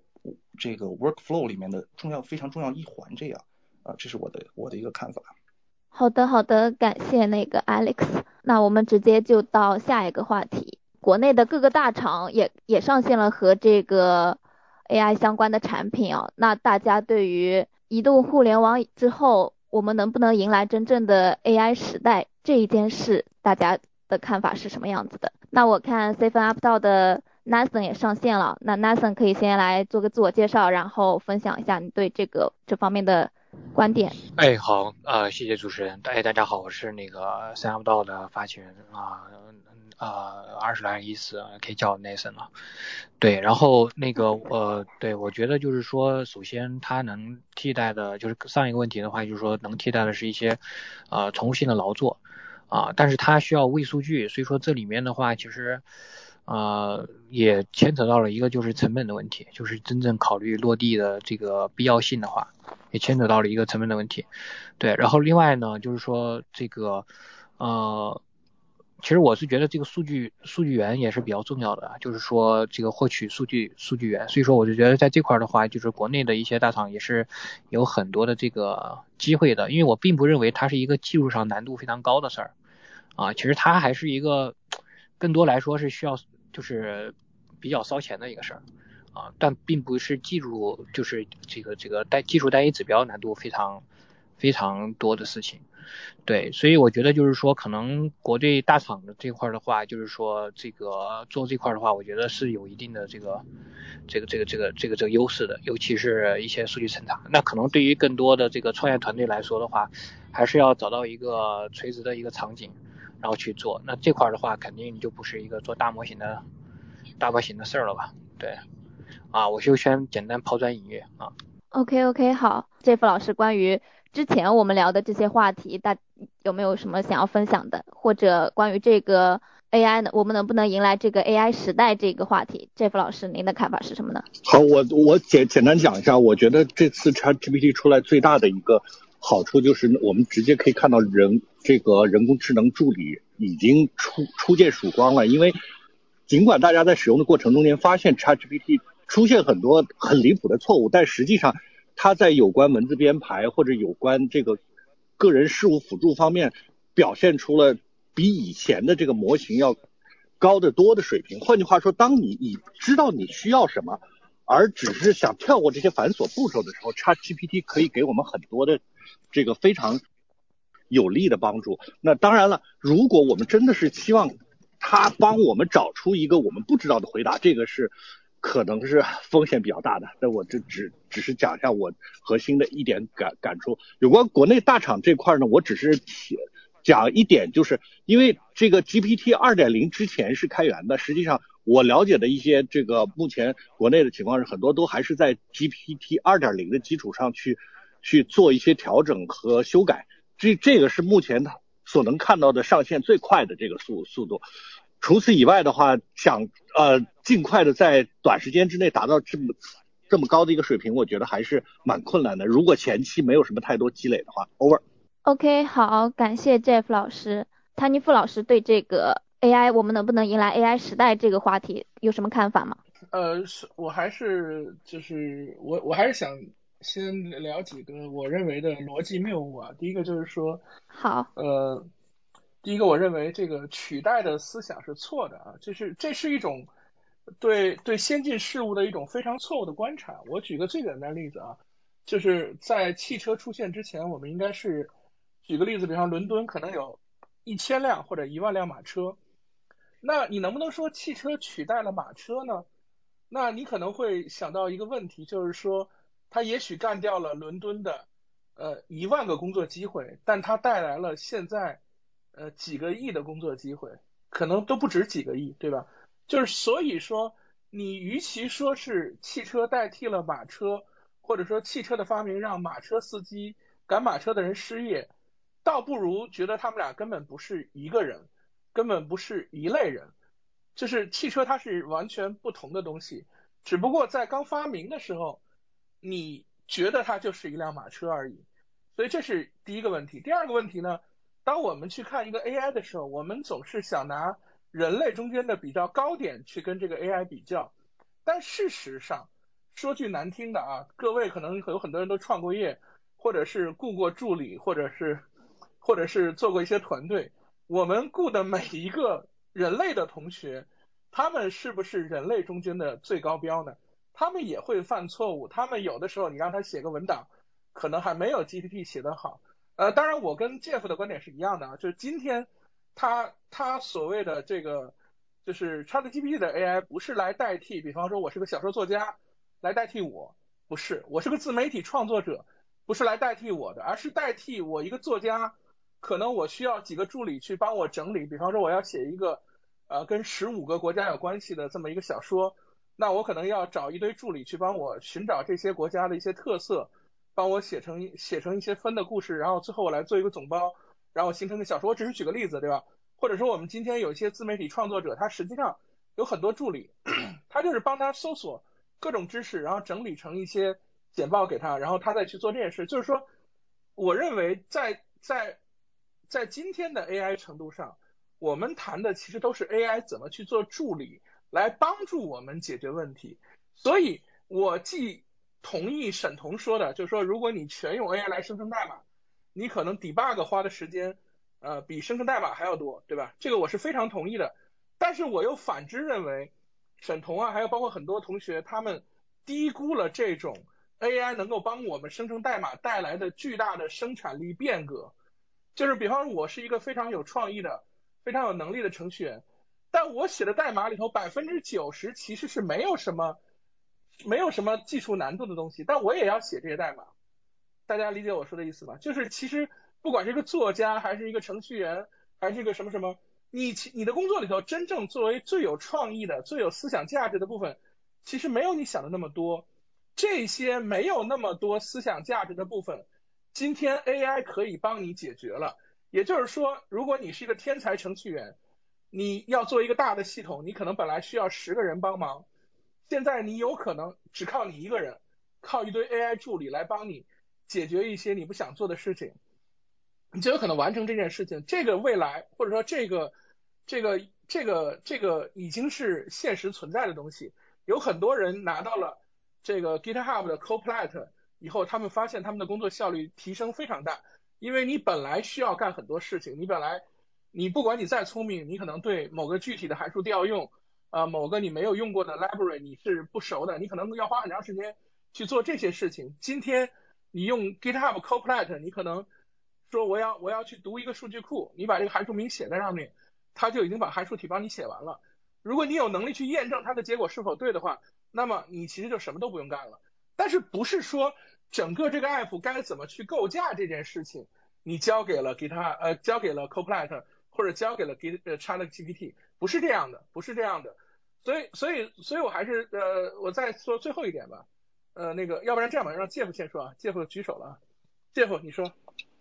这个 workflow 里面的重要非常重要一环，这样啊，这是我的我的一个看法。好的好的，感谢那个 Alex，那我们直接就到下一个话题。国内的各个大厂也也上线了和这个 AI 相关的产品啊，那大家对于移动互联网之后，我们能不能迎来真正的 AI 时代这一件事，大家的看法是什么样子的？那我看 C 分 Up 到的 Nathan 也上线了，那 Nathan 可以先来做个自我介绍，然后分享一下你对这个这方面的观点。哎，好啊，谢谢主持人。哎，大家好，我是那个 C Up 到的发起人啊。呃，二十来人一次，可以叫 Nathan 了。对，然后那个呃，对我觉得就是说，首先它能替代的，就是上一个问题的话，就是说能替代的是一些呃重复性的劳作啊，但是它需要喂数据，所以说这里面的话，其实。呃，也牵扯到了一个就是成本的问题，就是真正考虑落地的这个必要性的话，也牵扯到了一个成本的问题。对，然后另外呢，就是说这个，呃。其实我是觉得这个数据数据源也是比较重要的，就是说这个获取数据数据源，所以说我就觉得在这块的话，就是国内的一些大厂也是有很多的这个机会的，因为我并不认为它是一个技术上难度非常高的事儿，啊，其实它还是一个更多来说是需要就是比较烧钱的一个事儿，啊，但并不是技术就是这个这个单技术单一指标难度非常非常多的事情。对，所以我觉得就是说，可能国内大厂的这块的话，就是说这个做这块的话，我觉得是有一定的这个这个这个这个这个这个优势的，尤其是一些数据审查。那可能对于更多的这个创业团队来说的话，还是要找到一个垂直的一个场景，然后去做。那这块的话，肯定就不是一个做大模型的大模型的事儿了吧？对，啊，我就先简单抛砖引玉啊。OK OK，好，Jeff 老师，关于。之前我们聊的这些话题，大有没有什么想要分享的？或者关于这个 AI 呢？我们能不能迎来这个 AI 时代这个话题？Jeff 老师，您的看法是什么呢？好，我我简简单讲一下，我觉得这次 ChatGPT 出来最大的一个好处就是，我们直接可以看到人这个人工智能助理已经初初见曙光了。因为尽管大家在使用的过程中间发现 ChatGPT 出现很多很离谱的错误，但实际上。它在有关文字编排或者有关这个个人事务辅助方面表现出了比以前的这个模型要高得多的水平。换句话说，当你你知道你需要什么，而只是想跳过这些繁琐步骤的时候，ChatGPT 可以给我们很多的这个非常有力的帮助。那当然了，如果我们真的是希望它帮我们找出一个我们不知道的回答，这个是。可能是风险比较大的，那我这只只是讲一下我核心的一点感感触。有关国内大厂这块呢，我只是讲一点，就是因为这个 GPT 二点零之前是开源的，实际上我了解的一些这个目前国内的情况是，很多都还是在 GPT 二点零的基础上去去做一些调整和修改。这这个是目前所能看到的上线最快的这个速速度。除此以外的话，想呃尽快的在短时间之内达到这么这么高的一个水平，我觉得还是蛮困难的。如果前期没有什么太多积累的话，over。OK，好，感谢 Jeff 老师，汤尼夫老师对这个 AI 我们能不能迎来 AI 时代这个话题有什么看法吗？呃，是我还是就是我我还是想先聊几个我认为的逻辑谬误啊。第一个就是说，好，呃。第一个，我认为这个取代的思想是错的啊，就是这是一种对对先进事物的一种非常错误的观察。我举个最简单的例子啊，就是在汽车出现之前，我们应该是举个例子，比方伦敦可能有一千辆或者一万辆马车，那你能不能说汽车取代了马车呢？那你可能会想到一个问题，就是说它也许干掉了伦敦的呃一万个工作机会，但它带来了现在。呃，几个亿的工作机会，可能都不止几个亿，对吧？就是所以说，你与其说是汽车代替了马车，或者说汽车的发明让马车司机赶马车的人失业，倒不如觉得他们俩根本不是一个人，根本不是一类人。就是汽车它是完全不同的东西，只不过在刚发明的时候，你觉得它就是一辆马车而已。所以这是第一个问题。第二个问题呢？当我们去看一个 AI 的时候，我们总是想拿人类中间的比较高点去跟这个 AI 比较，但事实上，说句难听的啊，各位可能有很多人都创过业，或者是雇过助理，或者是或者是做过一些团队，我们雇的每一个人类的同学，他们是不是人类中间的最高标呢？他们也会犯错误，他们有的时候你让他写个文档，可能还没有 GPT 写得好。呃，当然，我跟 Jeff 的观点是一样的啊，就是今天他他所谓的这个就是 ChatGPT 的 AI 不是来代替，比方说我是个小说作家来代替我，不是，我是个自媒体创作者，不是来代替我的，而是代替我一个作家，可能我需要几个助理去帮我整理，比方说我要写一个呃跟十五个国家有关系的这么一个小说，那我可能要找一堆助理去帮我寻找这些国家的一些特色。帮我写成写成一些分的故事，然后最后我来做一个总包，然后形成个小说。我只是举个例子，对吧？或者说我们今天有一些自媒体创作者，他实际上有很多助理，他就是帮他搜索各种知识，然后整理成一些简报给他，然后他再去做这件事。就是说，我认为在在在今天的 AI 程度上，我们谈的其实都是 AI 怎么去做助理，来帮助我们解决问题。所以，我既同意沈彤说的，就是说，如果你全用 AI 来生成代码，你可能 debug 花的时间，呃，比生成代码还要多，对吧？这个我是非常同意的。但是我又反之认为，沈彤啊，还有包括很多同学，他们低估了这种 AI 能够帮我们生成代码带来的巨大的生产力变革。就是比方说，我是一个非常有创意的、非常有能力的程序员，但我写的代码里头百分之九十其实是没有什么。没有什么技术难度的东西，但我也要写这些代码。大家理解我说的意思吗？就是其实不管是一个作家，还是一个程序员，还是一个什么什么，你其你的工作里头真正作为最有创意的、最有思想价值的部分，其实没有你想的那么多。这些没有那么多思想价值的部分，今天 AI 可以帮你解决了。也就是说，如果你是一个天才程序员，你要做一个大的系统，你可能本来需要十个人帮忙。现在你有可能只靠你一个人，靠一堆 AI 助理来帮你解决一些你不想做的事情，你就有可能完成这件事情。这个未来或者说这个这个这个这个已经是现实存在的东西。有很多人拿到了这个 GitHub 的 Copilot 以后，他们发现他们的工作效率提升非常大，因为你本来需要干很多事情，你本来你不管你再聪明，你可能对某个具体的函数调用。啊，某个你没有用过的 library 你是不熟的，你可能要花很长时间去做这些事情。今天你用 GitHub Copilot，你可能说我要我要去读一个数据库，你把这个函数名写在上面，它就已经把函数体帮你写完了。如果你有能力去验证它的结果是否对的话，那么你其实就什么都不用干了。但是不是说整个这个 app 该怎么去构架这件事情，你交给了 Git 呃交给了 Copilot 或者交给了 Git 呃 ChatGPT，不是这样的，不是这样的。所以，所以，所以我还是呃，我再说最后一点吧，呃，那个，要不然这样吧，让 Jeff 先说啊，Jeff 举手了，Jeff 你说，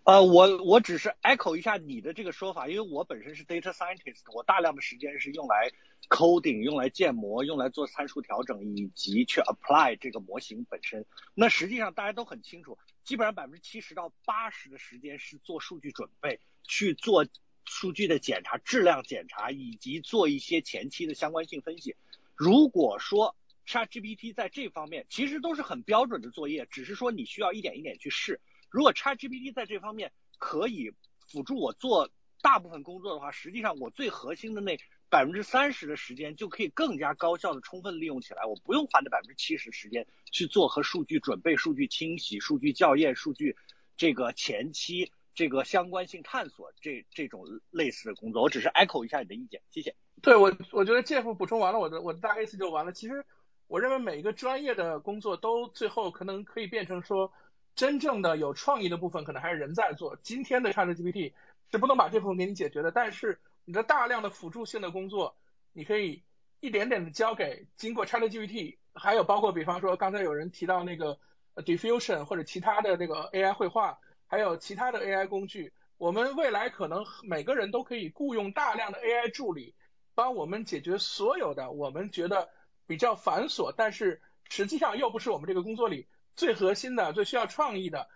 呃，我我只是 echo 一下你的这个说法，因为我本身是 data scientist，我大量的时间是用来 coding，用来建模，用来做参数调整，以及去 apply 这个模型本身。那实际上大家都很清楚，基本上百分之七十到八十的时间是做数据准备，去做。数据的检查、质量检查以及做一些前期的相关性分析。如果说 ChatGPT 在这方面其实都是很标准的作业，只是说你需要一点一点去试。如果 ChatGPT 在这方面可以辅助我做大部分工作的话，实际上我最核心的那百分之三十的时间就可以更加高效的充分利用起来。我不用花那百分之七十时间去做和数据准备、数据清洗、数据校验、数据这个前期。这个相关性探索，这这种类似的工作，我只是 echo 一下你的意见，谢谢。对我，我觉得 Jeff 补充完了，我的我的大概意思就完了。其实我认为每一个专业的工作都最后可能可以变成说，真正的有创意的部分可能还是人在做。今天的 ChatGPT 是不能把这部分给你解决的，但是你的大量的辅助性的工作，你可以一点点的交给经过 ChatGPT，还有包括比方说刚才有人提到那个 Diffusion 或者其他的那个 AI 绘画。还有其他的 AI 工具，我们未来可能每个人都可以雇佣大量的 AI 助理，帮我们解决所有的我们觉得比较繁琐，但是实际上又不是我们这个工作里最核心的、最需要创意的、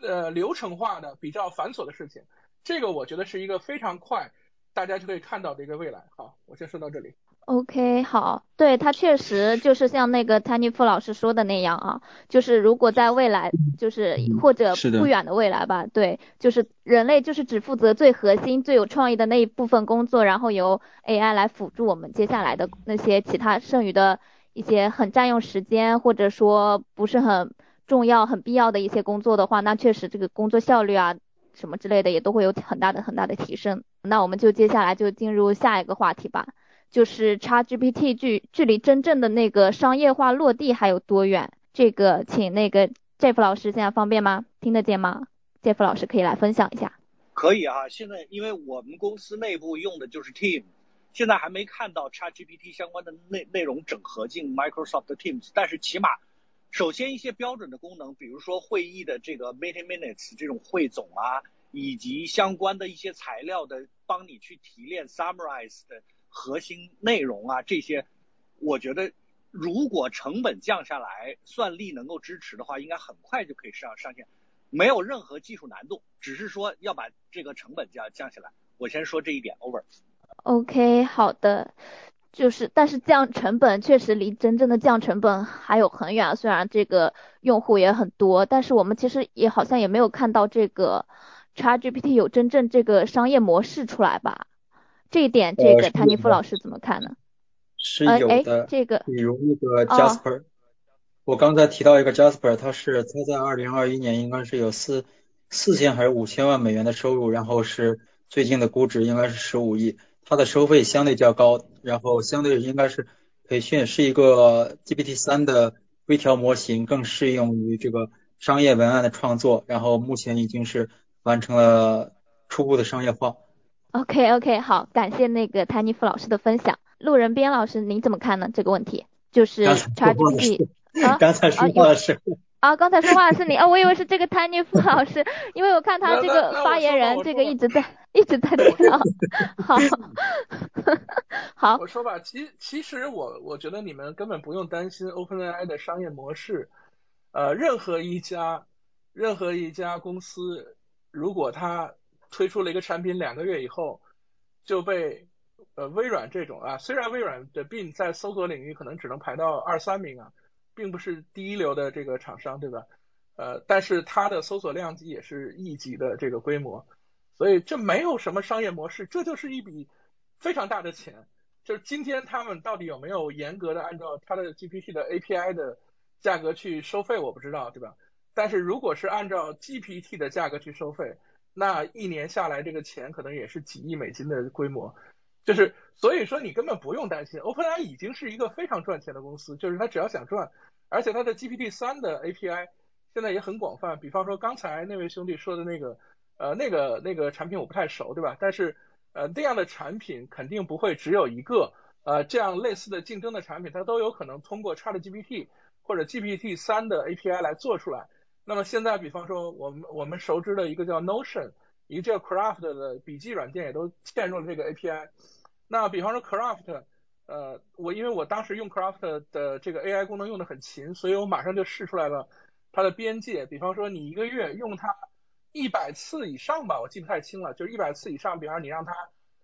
呃流程化的、比较繁琐的事情。这个我觉得是一个非常快，大家就可以看到的一个未来。好，我先说到这里。OK，好，对他确实就是像那个 Tiny Fu 老师说的那样啊，就是如果在未来，就是或者不远的未来吧，对，就是人类就是只负责最核心、最有创意的那一部分工作，然后由 AI 来辅助我们接下来的那些其他剩余的一些很占用时间或者说不是很重要、很必要的一些工作的话，那确实这个工作效率啊什么之类的也都会有很大的很大的提升。那我们就接下来就进入下一个话题吧。就是 ChatGPT 距距离真正的那个商业化落地还有多远？这个请那个 Jeff 老师现在方便吗？听得见吗？Jeff 老师可以来分享一下。可以啊，现在因为我们公司内部用的就是 Team，现在还没看到 ChatGPT 相关的内内容整合进 Microsoft Teams，但是起码首先一些标准的功能，比如说会议的这个 Meeting Minutes 这种汇总啊，以及相关的一些材料的帮你去提炼 Summarize 的。核心内容啊这些，我觉得如果成本降下来，算力能够支持的话，应该很快就可以上上线，没有任何技术难度，只是说要把这个成本降降下来。我先说这一点，over。OK，好的。就是，但是降成本确实离真正的降成本还有很远。虽然这个用户也很多，但是我们其实也好像也没有看到这个 ChatGPT 有真正这个商业模式出来吧？这一点，这个谭尼夫老师怎么看呢？是有的。这个，比如那个 Jasper，我刚才提到一个 Jasper，他是他在二零二一年应该是有四四千还是五千万美元的收入，然后是最近的估值应该是十五亿。它的收费相对较高，然后相对应该是培训是一个 GPT 三的微调模型，更适用于这个商业文案的创作，然后目前已经是完成了初步的商业化。OK OK，好，感谢那个 Tiny 夫老师的分享。路人边老师，您怎么看呢？这个问题就是 ChatGPT 刚才说话的时候。啊，刚才说话的是你啊，我以为是这个 Tiny 傅老师，因为我看他这个发言人这个一直在一直在跳。好，好。我说吧，其其实我我觉得你们根本不用担心 OpenAI 的商业模式。呃，任何一家任何一家公司，如果他推出了一个产品，两个月以后就被呃微软这种啊，虽然微软的并在搜索领域可能只能排到二三名啊。并不是第一流的这个厂商，对吧？呃，但是它的搜索量级也是亿级的这个规模，所以这没有什么商业模式，这就是一笔非常大的钱。就是今天他们到底有没有严格的按照它的 GPT 的 API 的价格去收费，我不知道，对吧？但是如果是按照 GPT 的价格去收费，那一年下来这个钱可能也是几亿美金的规模。就是所以说你根本不用担心，OpenAI 已经是一个非常赚钱的公司，就是它只要想赚。而且它的 GPT 三的 API 现在也很广泛，比方说刚才那位兄弟说的那个，呃，那个那个产品我不太熟，对吧？但是呃那样的产品肯定不会只有一个，呃这样类似的竞争的产品，它都有可能通过 ChatGPT 或者 GPT 三的 API 来做出来。那么现在比方说我们我们熟知的一个叫 Notion，一个叫 Craft 的笔记软件也都嵌入了这个 API。那比方说 Craft。呃，我因为我当时用 Craft 的这个 AI 功能用的很勤，所以我马上就试出来了它的边界。比方说，你一个月用它一百次以上吧，我记不太清了，就是一百次以上。比方你让它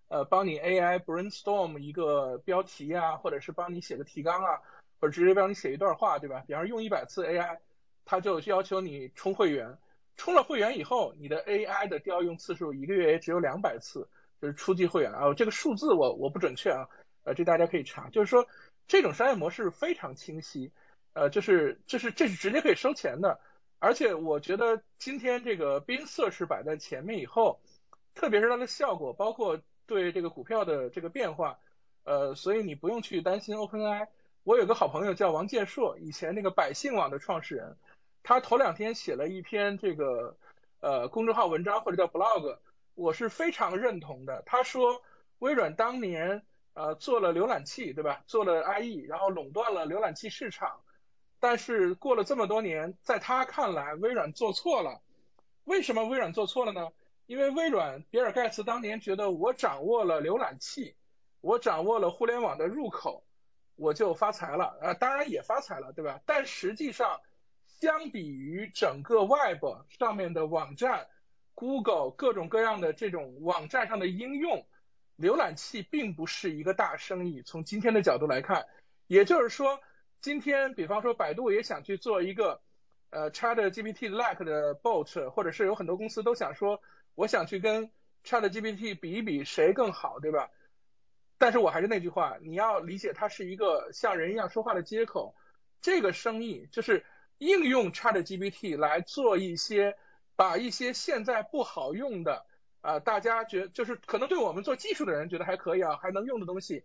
呃帮你 AI brainstorm 一个标题啊，或者是帮你写个提纲啊，或者直接帮你写一段话，对吧？比方用一百次 AI，它就要求你充会员。充了会员以后，你的 AI 的调用次数一个月也只有两百次，就是初级会员啊。这个数字我我不准确啊。呃，这大家可以查，就是说这种商业模式非常清晰，呃，就是就是这是直接可以收钱的，而且我觉得今天这个 Bing Search 摆在前面以后，特别是它的效果，包括对这个股票的这个变化，呃，所以你不用去担心 OpenAI。我有个好朋友叫王建硕，以前那个百姓网的创始人，他头两天写了一篇这个呃公众号文章或者叫 blog，我是非常认同的。他说微软当年。呃，做了浏览器，对吧？做了 IE，然后垄断了浏览器市场。但是过了这么多年，在他看来，微软做错了。为什么微软做错了呢？因为微软，比尔盖茨当年觉得我掌握了浏览器，我掌握了互联网的入口，我就发财了。呃，当然也发财了，对吧？但实际上，相比于整个 Web 上面的网站，Google 各种各样的这种网站上的应用。浏览器并不是一个大生意，从今天的角度来看，也就是说，今天比方说百度也想去做一个呃 Chat GPT like 的 bot，或者是有很多公司都想说，我想去跟 Chat GPT 比一比谁更好，对吧？但是我还是那句话，你要理解它是一个像人一样说话的接口，这个生意就是应用 Chat GPT 来做一些把一些现在不好用的。啊，大家觉就是可能对我们做技术的人觉得还可以啊，还能用的东西，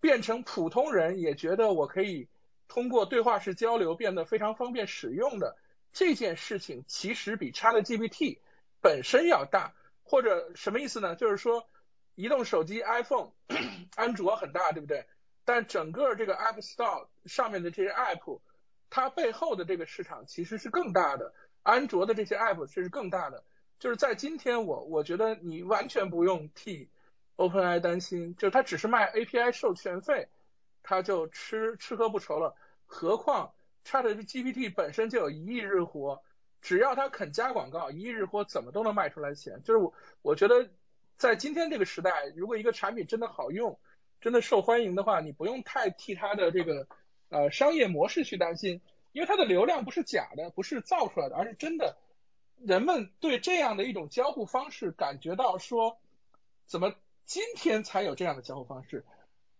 变成普通人也觉得我可以通过对话式交流变得非常方便使用的这件事情，其实比 ChatGPT 本身要大，或者什么意思呢？就是说，移动手机 iPhone、安卓很大，对不对？但整个这个 App Store 上面的这些 App，它背后的这个市场其实是更大的，安卓的这些 App 其实更大的。就是在今天，我我觉得你完全不用替 OpenAI 担心，就是它只是卖 API 授权费，它就吃吃喝不愁了。何况 ChatGPT 本身就有一亿日活，只要它肯加广告，一亿日活怎么都能卖出来钱。就是我我觉得在今天这个时代，如果一个产品真的好用，真的受欢迎的话，你不用太替它的这个呃商业模式去担心，因为它的流量不是假的，不是造出来的，而是真的。人们对这样的一种交互方式感觉到说，怎么今天才有这样的交互方式？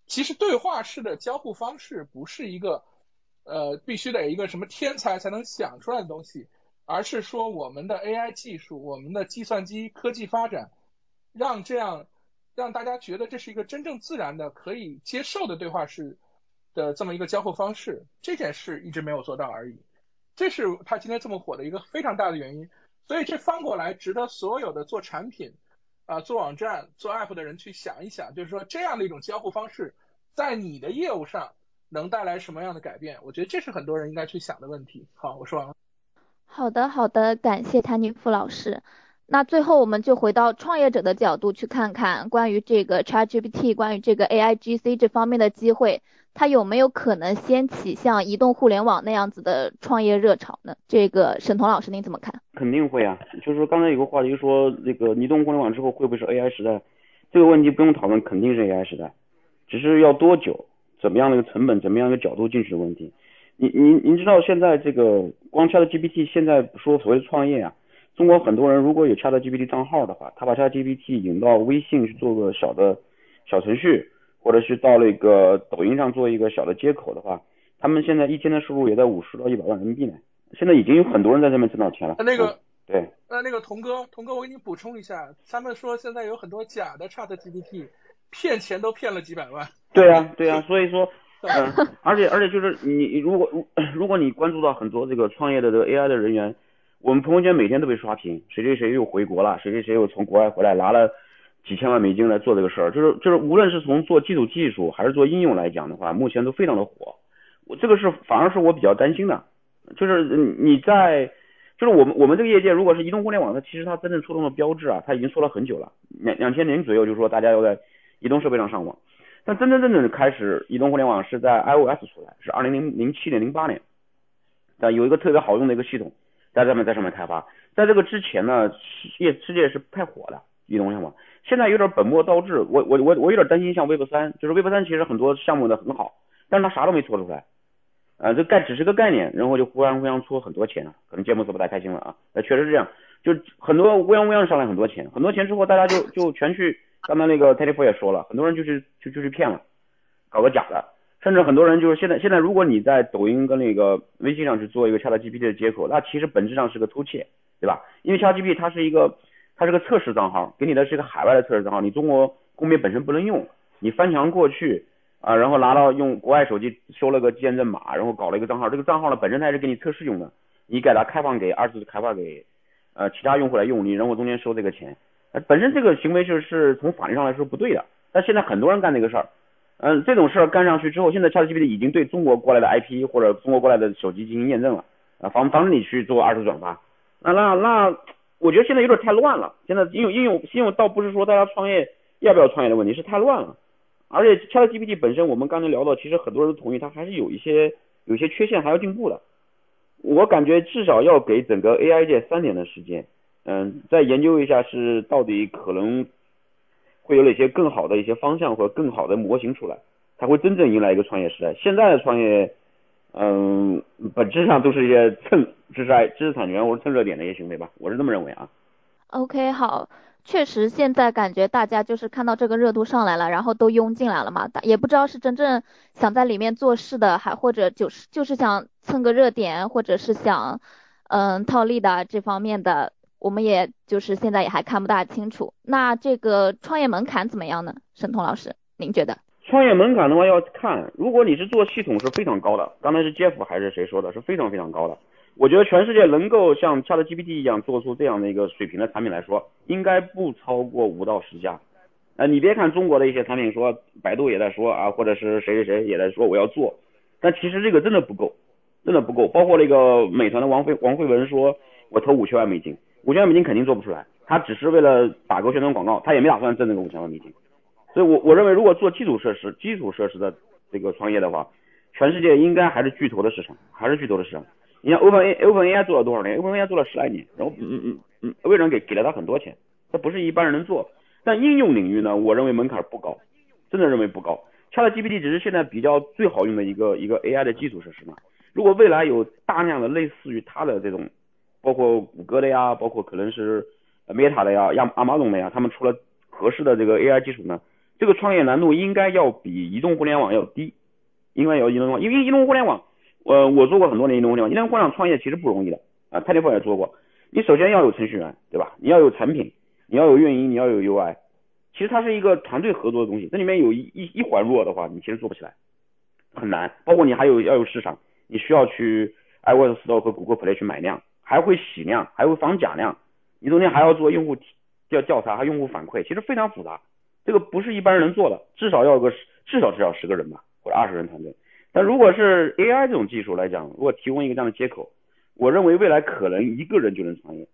其实对话式的交互方式不是一个呃必须得一个什么天才才能想出来的东西，而是说我们的 AI 技术、我们的计算机科技发展，让这样让大家觉得这是一个真正自然的可以接受的对话式的这么一个交互方式。这件事一直没有做到而已，这是他今天这么火的一个非常大的原因。所以这翻过来，值得所有的做产品啊、做网站、做 app 的人去想一想，就是说这样的一种交互方式，在你的业务上能带来什么样的改变？我觉得这是很多人应该去想的问题。好，我说完了。好的，好的，感谢谭尼夫老师。那最后我们就回到创业者的角度去看看关于这个 ChatGPT、关于这个 AIGC 这方面的机会。它有没有可能掀起像移动互联网那样子的创业热潮呢？这个沈彤老师您怎么看？肯定会啊，就是说刚才有个话题说那个移动互联网之后会不会是 AI 时代？这个问题不用讨论，肯定是 AI 时代，只是要多久、怎么样的一个成本、怎么样一个角度进去的问题。您您您知道现在这个光 ChatGPT 现在说所谓创业啊，中国很多人如果有 ChatGPT 账号的话，他把 ChatGPT 引到微信去做个小的小程序。或者是到那个抖音上做一个小的接口的话，他们现在一天的收入也在五十到一百万人民币呢。现在已经有很多人在这边挣到钱了。那个对，那那个童哥，童哥，我给你补充一下，他们说现在有很多假的 Chat GPT，骗钱都骗了几百万。对啊，对啊，所以说，嗯，而且而且就是你如果 如果你关注到很多这个创业的这个 AI 的人员，我们朋友圈每天都被刷屏，谁谁谁又回国了，谁谁谁又从国外回来拿了。几千万美金来做这个事儿，就是就是无论是从做基础技术还是做应用来讲的话，目前都非常的火。我这个是反而是我比较担心的，就是你在就是我们我们这个业界，如果是移动互联网，它其实它真正触动的标志啊，它已经说了很久了，两两千年左右就说大家要在移动设备上上网，但真真正正的开始移动互联网是在 iOS 出来，是二零零零七年零八年，但有一个特别好用的一个系统在上面在上面开发，在这个之前呢，世业世界是不太火的移动互联网。现在有点本末倒置，我我我我有点担心，像 Web 三，就是 Web 三其实很多项目的很好，但是他啥都没做出来，啊，这概只是个概念，然后就忽然忽然出很多钱了，可能节目组不太开心了啊，那确实是这样，就很多乌泱乌泱上来很多钱，很多钱之后大家就就全去，刚才那个 t e d d 也说了，很多人就是就就去骗了，搞个假的，甚至很多人就是现在现在如果你在抖音跟那个微信上去做一个 ChatGPT 的接口，那其实本质上是个偷窃，对吧？因为 ChatGPT 它是一个。它是个测试账号，给你的是一个海外的测试账号，你中国公民本身不能用，你翻墙过去啊，然后拿到用国外手机收了个验证码，然后搞了一个账号，这个账号呢本身它是给你测试用的，你给它开放给二次开发给呃其他用户来用，你然后中间收这个钱，呃本身这个行为就是从法律上来说不对的，但现在很多人干这个事儿，嗯，这种事儿干上去之后，现在 ChatGPT 已经对中国过来的 IP 或者中国过来的手机进行验证了，啊，防防止你去做二次转发，那那那。我觉得现在有点太乱了。现在应用应用应用倒不是说大家创业要不要创业的问题，是太乱了。而且 ChatGPT 本身，我们刚才聊到，其实很多人都同意，它还是有一些有些缺陷，还要进步的。我感觉至少要给整个 AI 界三年的时间，嗯，再研究一下是到底可能会有哪些更好的一些方向或更好的模型出来，才会真正迎来一个创业时代。现在的创业。嗯，本质上都是一些蹭知识、知识产权或者蹭热点的一些行为吧，我是这么认为啊。OK，好，确实现在感觉大家就是看到这个热度上来了，然后都涌进来了嘛，也不知道是真正想在里面做事的，还或者就是就是想蹭个热点，或者是想嗯套利的这方面的，我们也就是现在也还看不大清楚。那这个创业门槛怎么样呢？沈彤老师，您觉得？创业门槛的话要看，如果你是做系统是非常高的，刚才是 Jeff 还是谁说的，是非常非常高的。我觉得全世界能够像 ChatGPT 一样做出这样的一个水平的产品来说，应该不超过五到十家。呃，你别看中国的一些产品说，百度也在说啊，或者是谁谁谁也在说我要做，但其实这个真的不够，真的不够。包括那个美团的王慧王慧文说，我投五千万美金，五千万美金肯定做不出来，他只是为了打个宣传广告，他也没打算挣那个五千万美金。所以我我认为如果做基础设施、基础设施的这个创业的话，全世界应该还是巨头的市场，还是巨头的市场。你像 Open A Open AI 做了多少年？Open AI 做了十来年，然后嗯嗯嗯，微软给给了他很多钱，他不是一般人能做。但应用领域呢，我认为门槛不高，真的认为不高。ChatGPT 只是现在比较最好用的一个一个 AI 的基础设施嘛。如果未来有大量的类似于它的这种，包括谷歌的呀，包括可能是 Meta 的呀、亚阿马逊的呀，他们出了合适的这个 AI 基础呢，这个创业难度应该要比移动互联网要低，应该要移动互联网，因为移动互联网。呃，我做过很多年移动互联网，移动互联网创业其实不容易的啊，泰迪富也做过。你首先要有程序员，对吧？你要有产品，你要有运营，你要有 UI，其实它是一个团队合作的东西。这里面有一一环弱的话，你其实做不起来，很难。包括你还有要有市场，你需要去 iOS Store 和谷歌 Play 去买量，还会洗量，还会防假量，你中间还要做用户调调查和用户反馈，其实非常复杂。这个不是一般人能做的，至少要有个至少至少十个人吧，或者二十人团队。但如果是 AI 这种技术来讲，如果提供一个这样的接口，我认为未来可能一个人就能创业，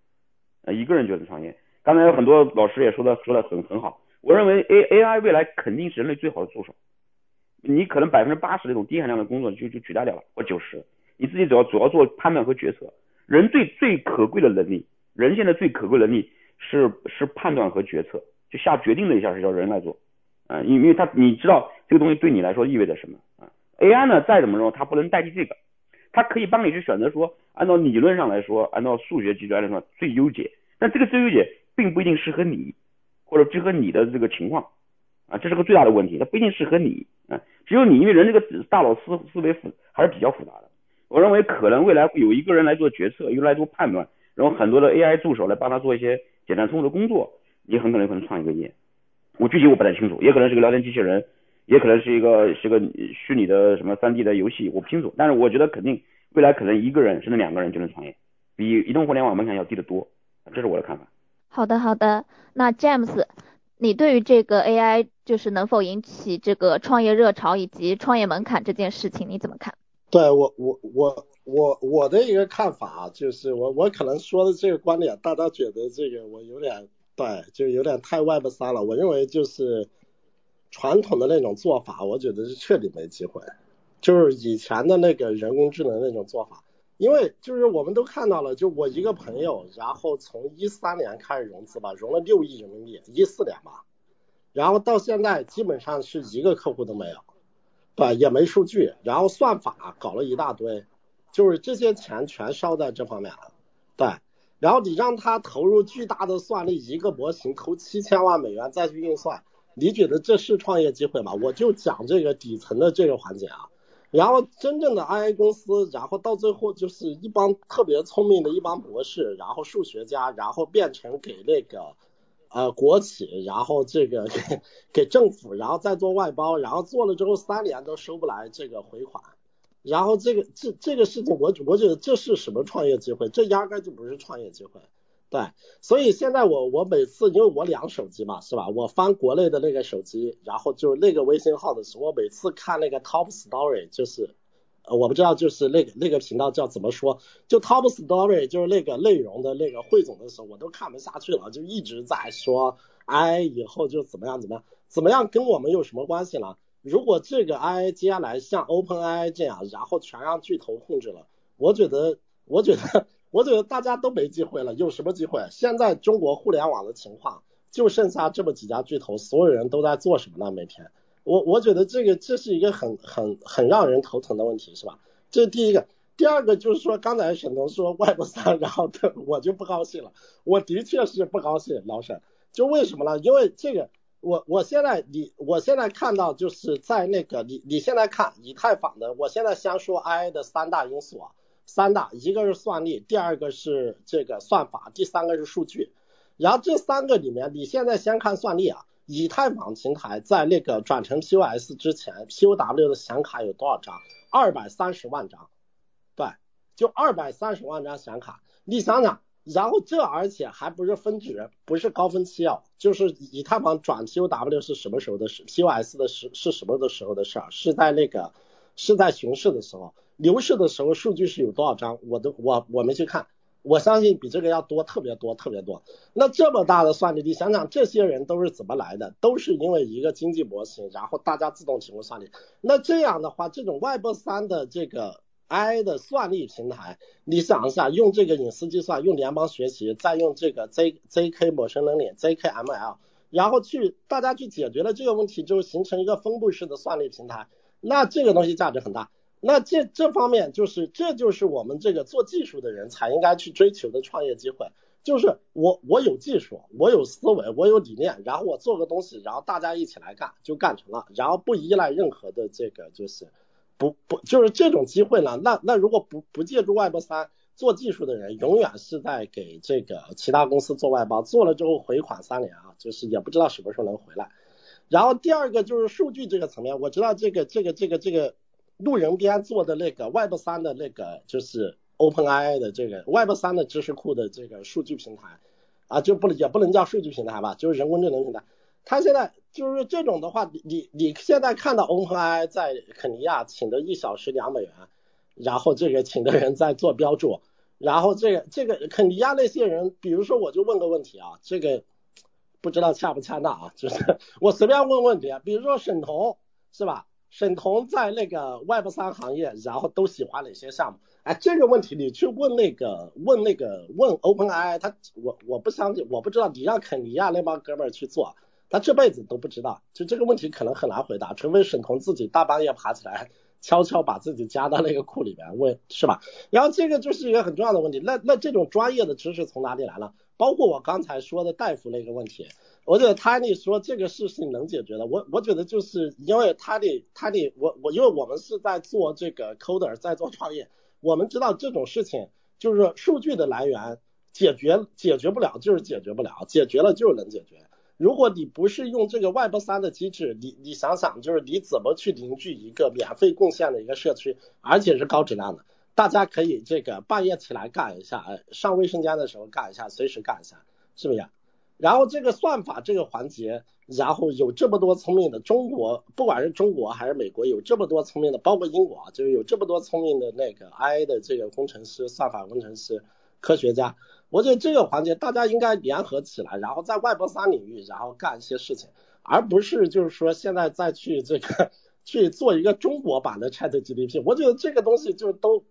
呃，一个人就能创业。刚才有很多老师也说的说的很很好，我认为 A AI 未来肯定是人类最好的助手。你可能百分之八十那种低含量的工作就就取代掉了，或九十，你自己主要主要做判断和决策。人最最可贵的能力，人现在最可贵的能力是是判断和决策，下决定的一下是叫人来做，啊，因因为他你知道这个东西对你来说意味着什么啊？AI 呢，再怎么说，它不能代替这个，它可以帮你去选择说，按照理论上来说，按照数学计算来说最优解，但这个最优解并不一定适合你，或者适合你的这个情况，啊，这是个最大的问题，它不一定适合你，啊，只有你，因为人这个大脑思思维复还是比较复杂的，我认为可能未来会有一个人来做决策，一个人来做判断，然后很多的 AI 助手来帮他做一些简单粗的工作，你很可能可能创一个业，我具体我不太清楚，也可能是个聊天机器人。也可能是一个是个虚拟的什么三 D 的游戏，我不清楚。但是我觉得肯定未来可能一个人甚至两个人就能创业，比移动互联网门槛要低得多。这是我的看法。好的好的，那 James，你对于这个 AI 就是能否引起这个创业热潮以及创业门槛这件事情你怎么看？对我我我我我的一个看法就是我我可能说的这个观点，大家觉得这个我有点对，就有点太 Web 三了。我认为就是。传统的那种做法，我觉得是彻底没机会。就是以前的那个人工智能那种做法，因为就是我们都看到了，就我一个朋友，然后从一三年开始融资吧，融了六亿人民币，一四年吧，然后到现在基本上是一个客户都没有，对，也没数据，然后算法搞了一大堆，就是这些钱全烧在这方面了，对，然后你让他投入巨大的算力，一个模型投七千万美元再去运算。你觉得这是创业机会吗？我就讲这个底层的这个环节啊，然后真正的 AI 公司，然后到最后就是一帮特别聪明的一帮博士，然后数学家，然后变成给那个呃国企，然后这个给给政府，然后再做外包，然后做了之后三年都收不来这个回款，然后这个这这个事情，我我觉得这是什么创业机会？这压根就不是创业机会。对，所以现在我我每次因为我两手机嘛，是吧？我翻国内的那个手机，然后就那个微信号的时候，我每次看那个 Top Story，就是呃我不知道就是那个那个频道叫怎么说，就 Top Story 就是那个内容的那个汇总的时候，我都看不下去了，就一直在说哎以后就怎么样怎么样怎么样，跟我们有什么关系呢？如果这个 AI 接下来像 OpenAI 这样，然后全让巨头控制了，我觉得我觉得。我觉得大家都没机会了，有什么机会？现在中国互联网的情况就剩下这么几家巨头，所有人都在做什么呢？每天，我我觉得这个这是一个很很很让人头疼的问题，是吧？这是第一个，第二个就是说，刚才沈腾说 Web 三，然后 我就不高兴了，我的确是不高兴，老沈，就为什么呢？因为这个，我我现在你我现在看到就是在那个你你现在看以太坊的，我现在先说 AI 的三大因素啊。三大，一个是算力，第二个是这个算法，第三个是数据。然后这三个里面，你现在先看算力啊，以太坊平台在那个转成 POS 之前，POW 的显卡有多少张？二百三十万张，对，就二百三十万张显卡。你想想，然后这而且还不是分值，不是高峰期哦，就是以太坊转 POW 是什么时候的事？POS 的时是什么的时候的事儿？是在那个是在熊市的时候。牛市的时候数据是有多少张？我都我我没去看，我相信比这个要多特别多特别多。那这么大的算力，你想想这些人都是怎么来的？都是因为一个经济模型，然后大家自动提供算力。那这样的话，这种 Web 三的这个 I 的算力平台，你想一下，用这个隐私计算，用联邦学习，再用这个 Z ZK 模生能力 ZKML，然后去大家去解决了这个问题，就形成一个分布式的算力平台。那这个东西价值很大。那这这方面就是，这就是我们这个做技术的人才应该去追求的创业机会。就是我我有技术，我有思维，我有理念，然后我做个东西，然后大家一起来干，就干成了，然后不依赖任何的这个就是不不就是这种机会呢？那那如果不不借助外包三做技术的人，永远是在给这个其他公司做外包，做了之后回款三年啊，就是也不知道什么时候能回来。然后第二个就是数据这个层面，我知道这个这个这个这个。路人边做的那个 Web 三的那个就是 OpenAI 的这个 Web 三的知识库的这个数据平台啊，就不能也不能叫数据平台吧，就是人工智能平台。它现在就是这种的话，你你现在看到 OpenAI 在肯尼亚请的一小时两美元，然后这个请的人在做标注，然后这个这个肯尼亚那些人，比如说我就问个问题啊，这个不知道恰不恰当啊，就是我随便问问题啊，比如说沈彤是吧？沈彤在那个 Web 三行业，然后都喜欢哪些项目？哎，这个问题你去问那个问那个问 OpenAI，他我我不相信，我不知道。你让肯尼亚那帮哥们儿去做，他这辈子都不知道。就这个问题可能很难回答，除非沈彤自己大半夜爬起来，悄悄把自己加到那个库里边问，是吧？然后这个就是一个很重要的问题。那那这种专业的知识从哪里来了？包括我刚才说的大夫那个问题。我觉得 Tiny 说这个事情能解决的，我我觉得就是因为 Tiny Tiny 我我因为我们是在做这个 coder，在做创业，我们知道这种事情就是数据的来源解决解决不了就是解决不了，解决了就是能解决。如果你不是用这个 Web 三的机制，你你想想就是你怎么去凝聚一个免费贡献的一个社区，而且是高质量的，大家可以这个半夜起来干一下，上卫生间的时候干一下，随时干一下，是不是？然后这个算法这个环节，然后有这么多聪明的中国，不管是中国还是美国，有这么多聪明的，包括英国啊，就是有这么多聪明的那个 AI 的这个工程师、算法工程师、科学家。我觉得这个环节大家应该联合起来，然后在 Web 三领域，然后干一些事情，而不是就是说现在再去这个去做一个中国版的 ChatGPT。我觉得这个东西就都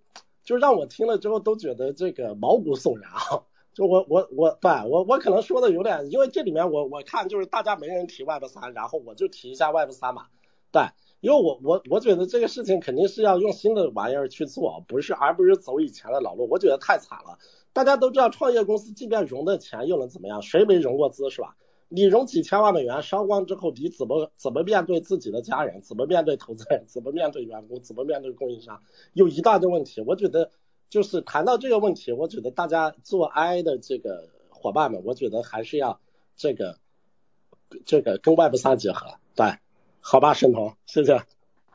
就让我听了之后都觉得这个毛骨悚然啊。就我我我对我我可能说的有点，因为这里面我我看就是大家没人提 Web 三，然后我就提一下 Web 三嘛，对，因为我我我觉得这个事情肯定是要用新的玩意儿去做，不是而不是走以前的老路，我觉得太惨了。大家都知道创业公司即便融的钱又能怎么样？谁没融过资是吧？你融几千万美元烧光之后，你怎么怎么面对自己的家人？怎么面对投资人？怎么面对员工？怎么面对供应商？有一大堆问题，我觉得。就是谈到这个问题，我觉得大家做 AI 的这个伙伴们，我觉得还是要这个这个跟 Web 三结合，对，好吧，沈彤，谢谢。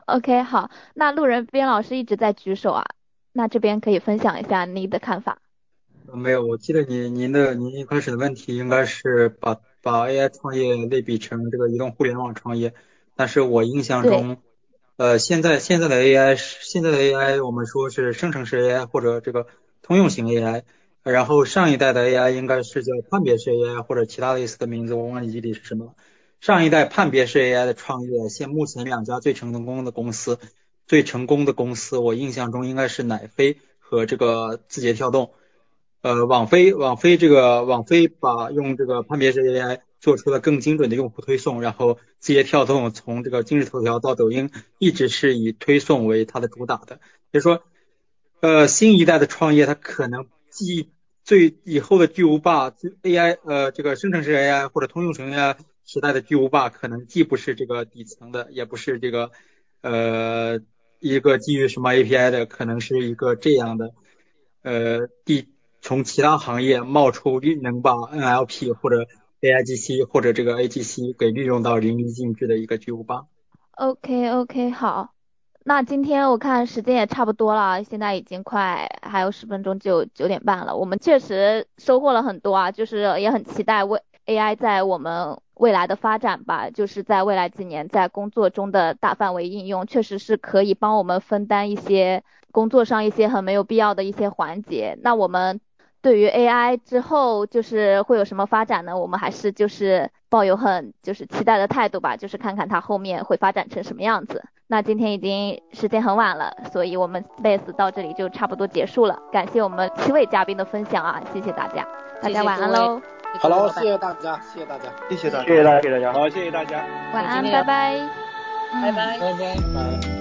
OK，好，那路人边老师一直在举手啊，那这边可以分享一下您的看法。没有，我记得您您的您一开始的问题应该是把把 AI 创业类比成这个移动互联网创业，但是我印象中。呃，现在现在的 AI 是现在的 AI，我们说是生成式 AI 或者这个通用型 AI，然后上一代的 AI 应该是叫判别式 AI 或者其他类似的名字，我忘记具体是什么。上一代判别式 AI 的创业，现目前两家最成功的公司，最成功的公司，我印象中应该是奶飞和这个字节跳动。呃，网飞网飞这个网飞把用这个判别式 AI。做出了更精准的用户推送，然后字节跳动从这个今日头条到抖音，一直是以推送为它的主打的。就是说，呃，新一代的创业，它可能既最以后的巨无霸 AI，呃，这个生成式 AI 或者通用型 AI 时代的巨无霸，可能既不是这个底层的，也不是这个呃一个基于什么 API 的，可能是一个这样的，呃，第从其他行业冒出能把 NLP 或者 AIGC 或者这个 AGC 给利用到淋漓尽致的一个巨无霸。OK OK 好，那今天我看时间也差不多了，现在已经快还有十分钟就九点半了。我们确实收获了很多啊，就是也很期待未 AI 在我们未来的发展吧，就是在未来几年在工作中的大范围应用，确实是可以帮我们分担一些工作上一些很没有必要的一些环节。那我们。对于 AI 之后就是会有什么发展呢？我们还是就是抱有很就是期待的态度吧，就是看看它后面会发展成什么样子。那今天已经时间很晚了，所以我们 Space 到这里就差不多结束了。感谢我们七位嘉宾的分享啊，谢谢大家，大家晚安喽。好了，谢谢大家，谢谢大家，谢谢大家，谢谢大家，谢谢大家，好，谢谢大家，晚安，拜拜，拜拜，拜拜。拜。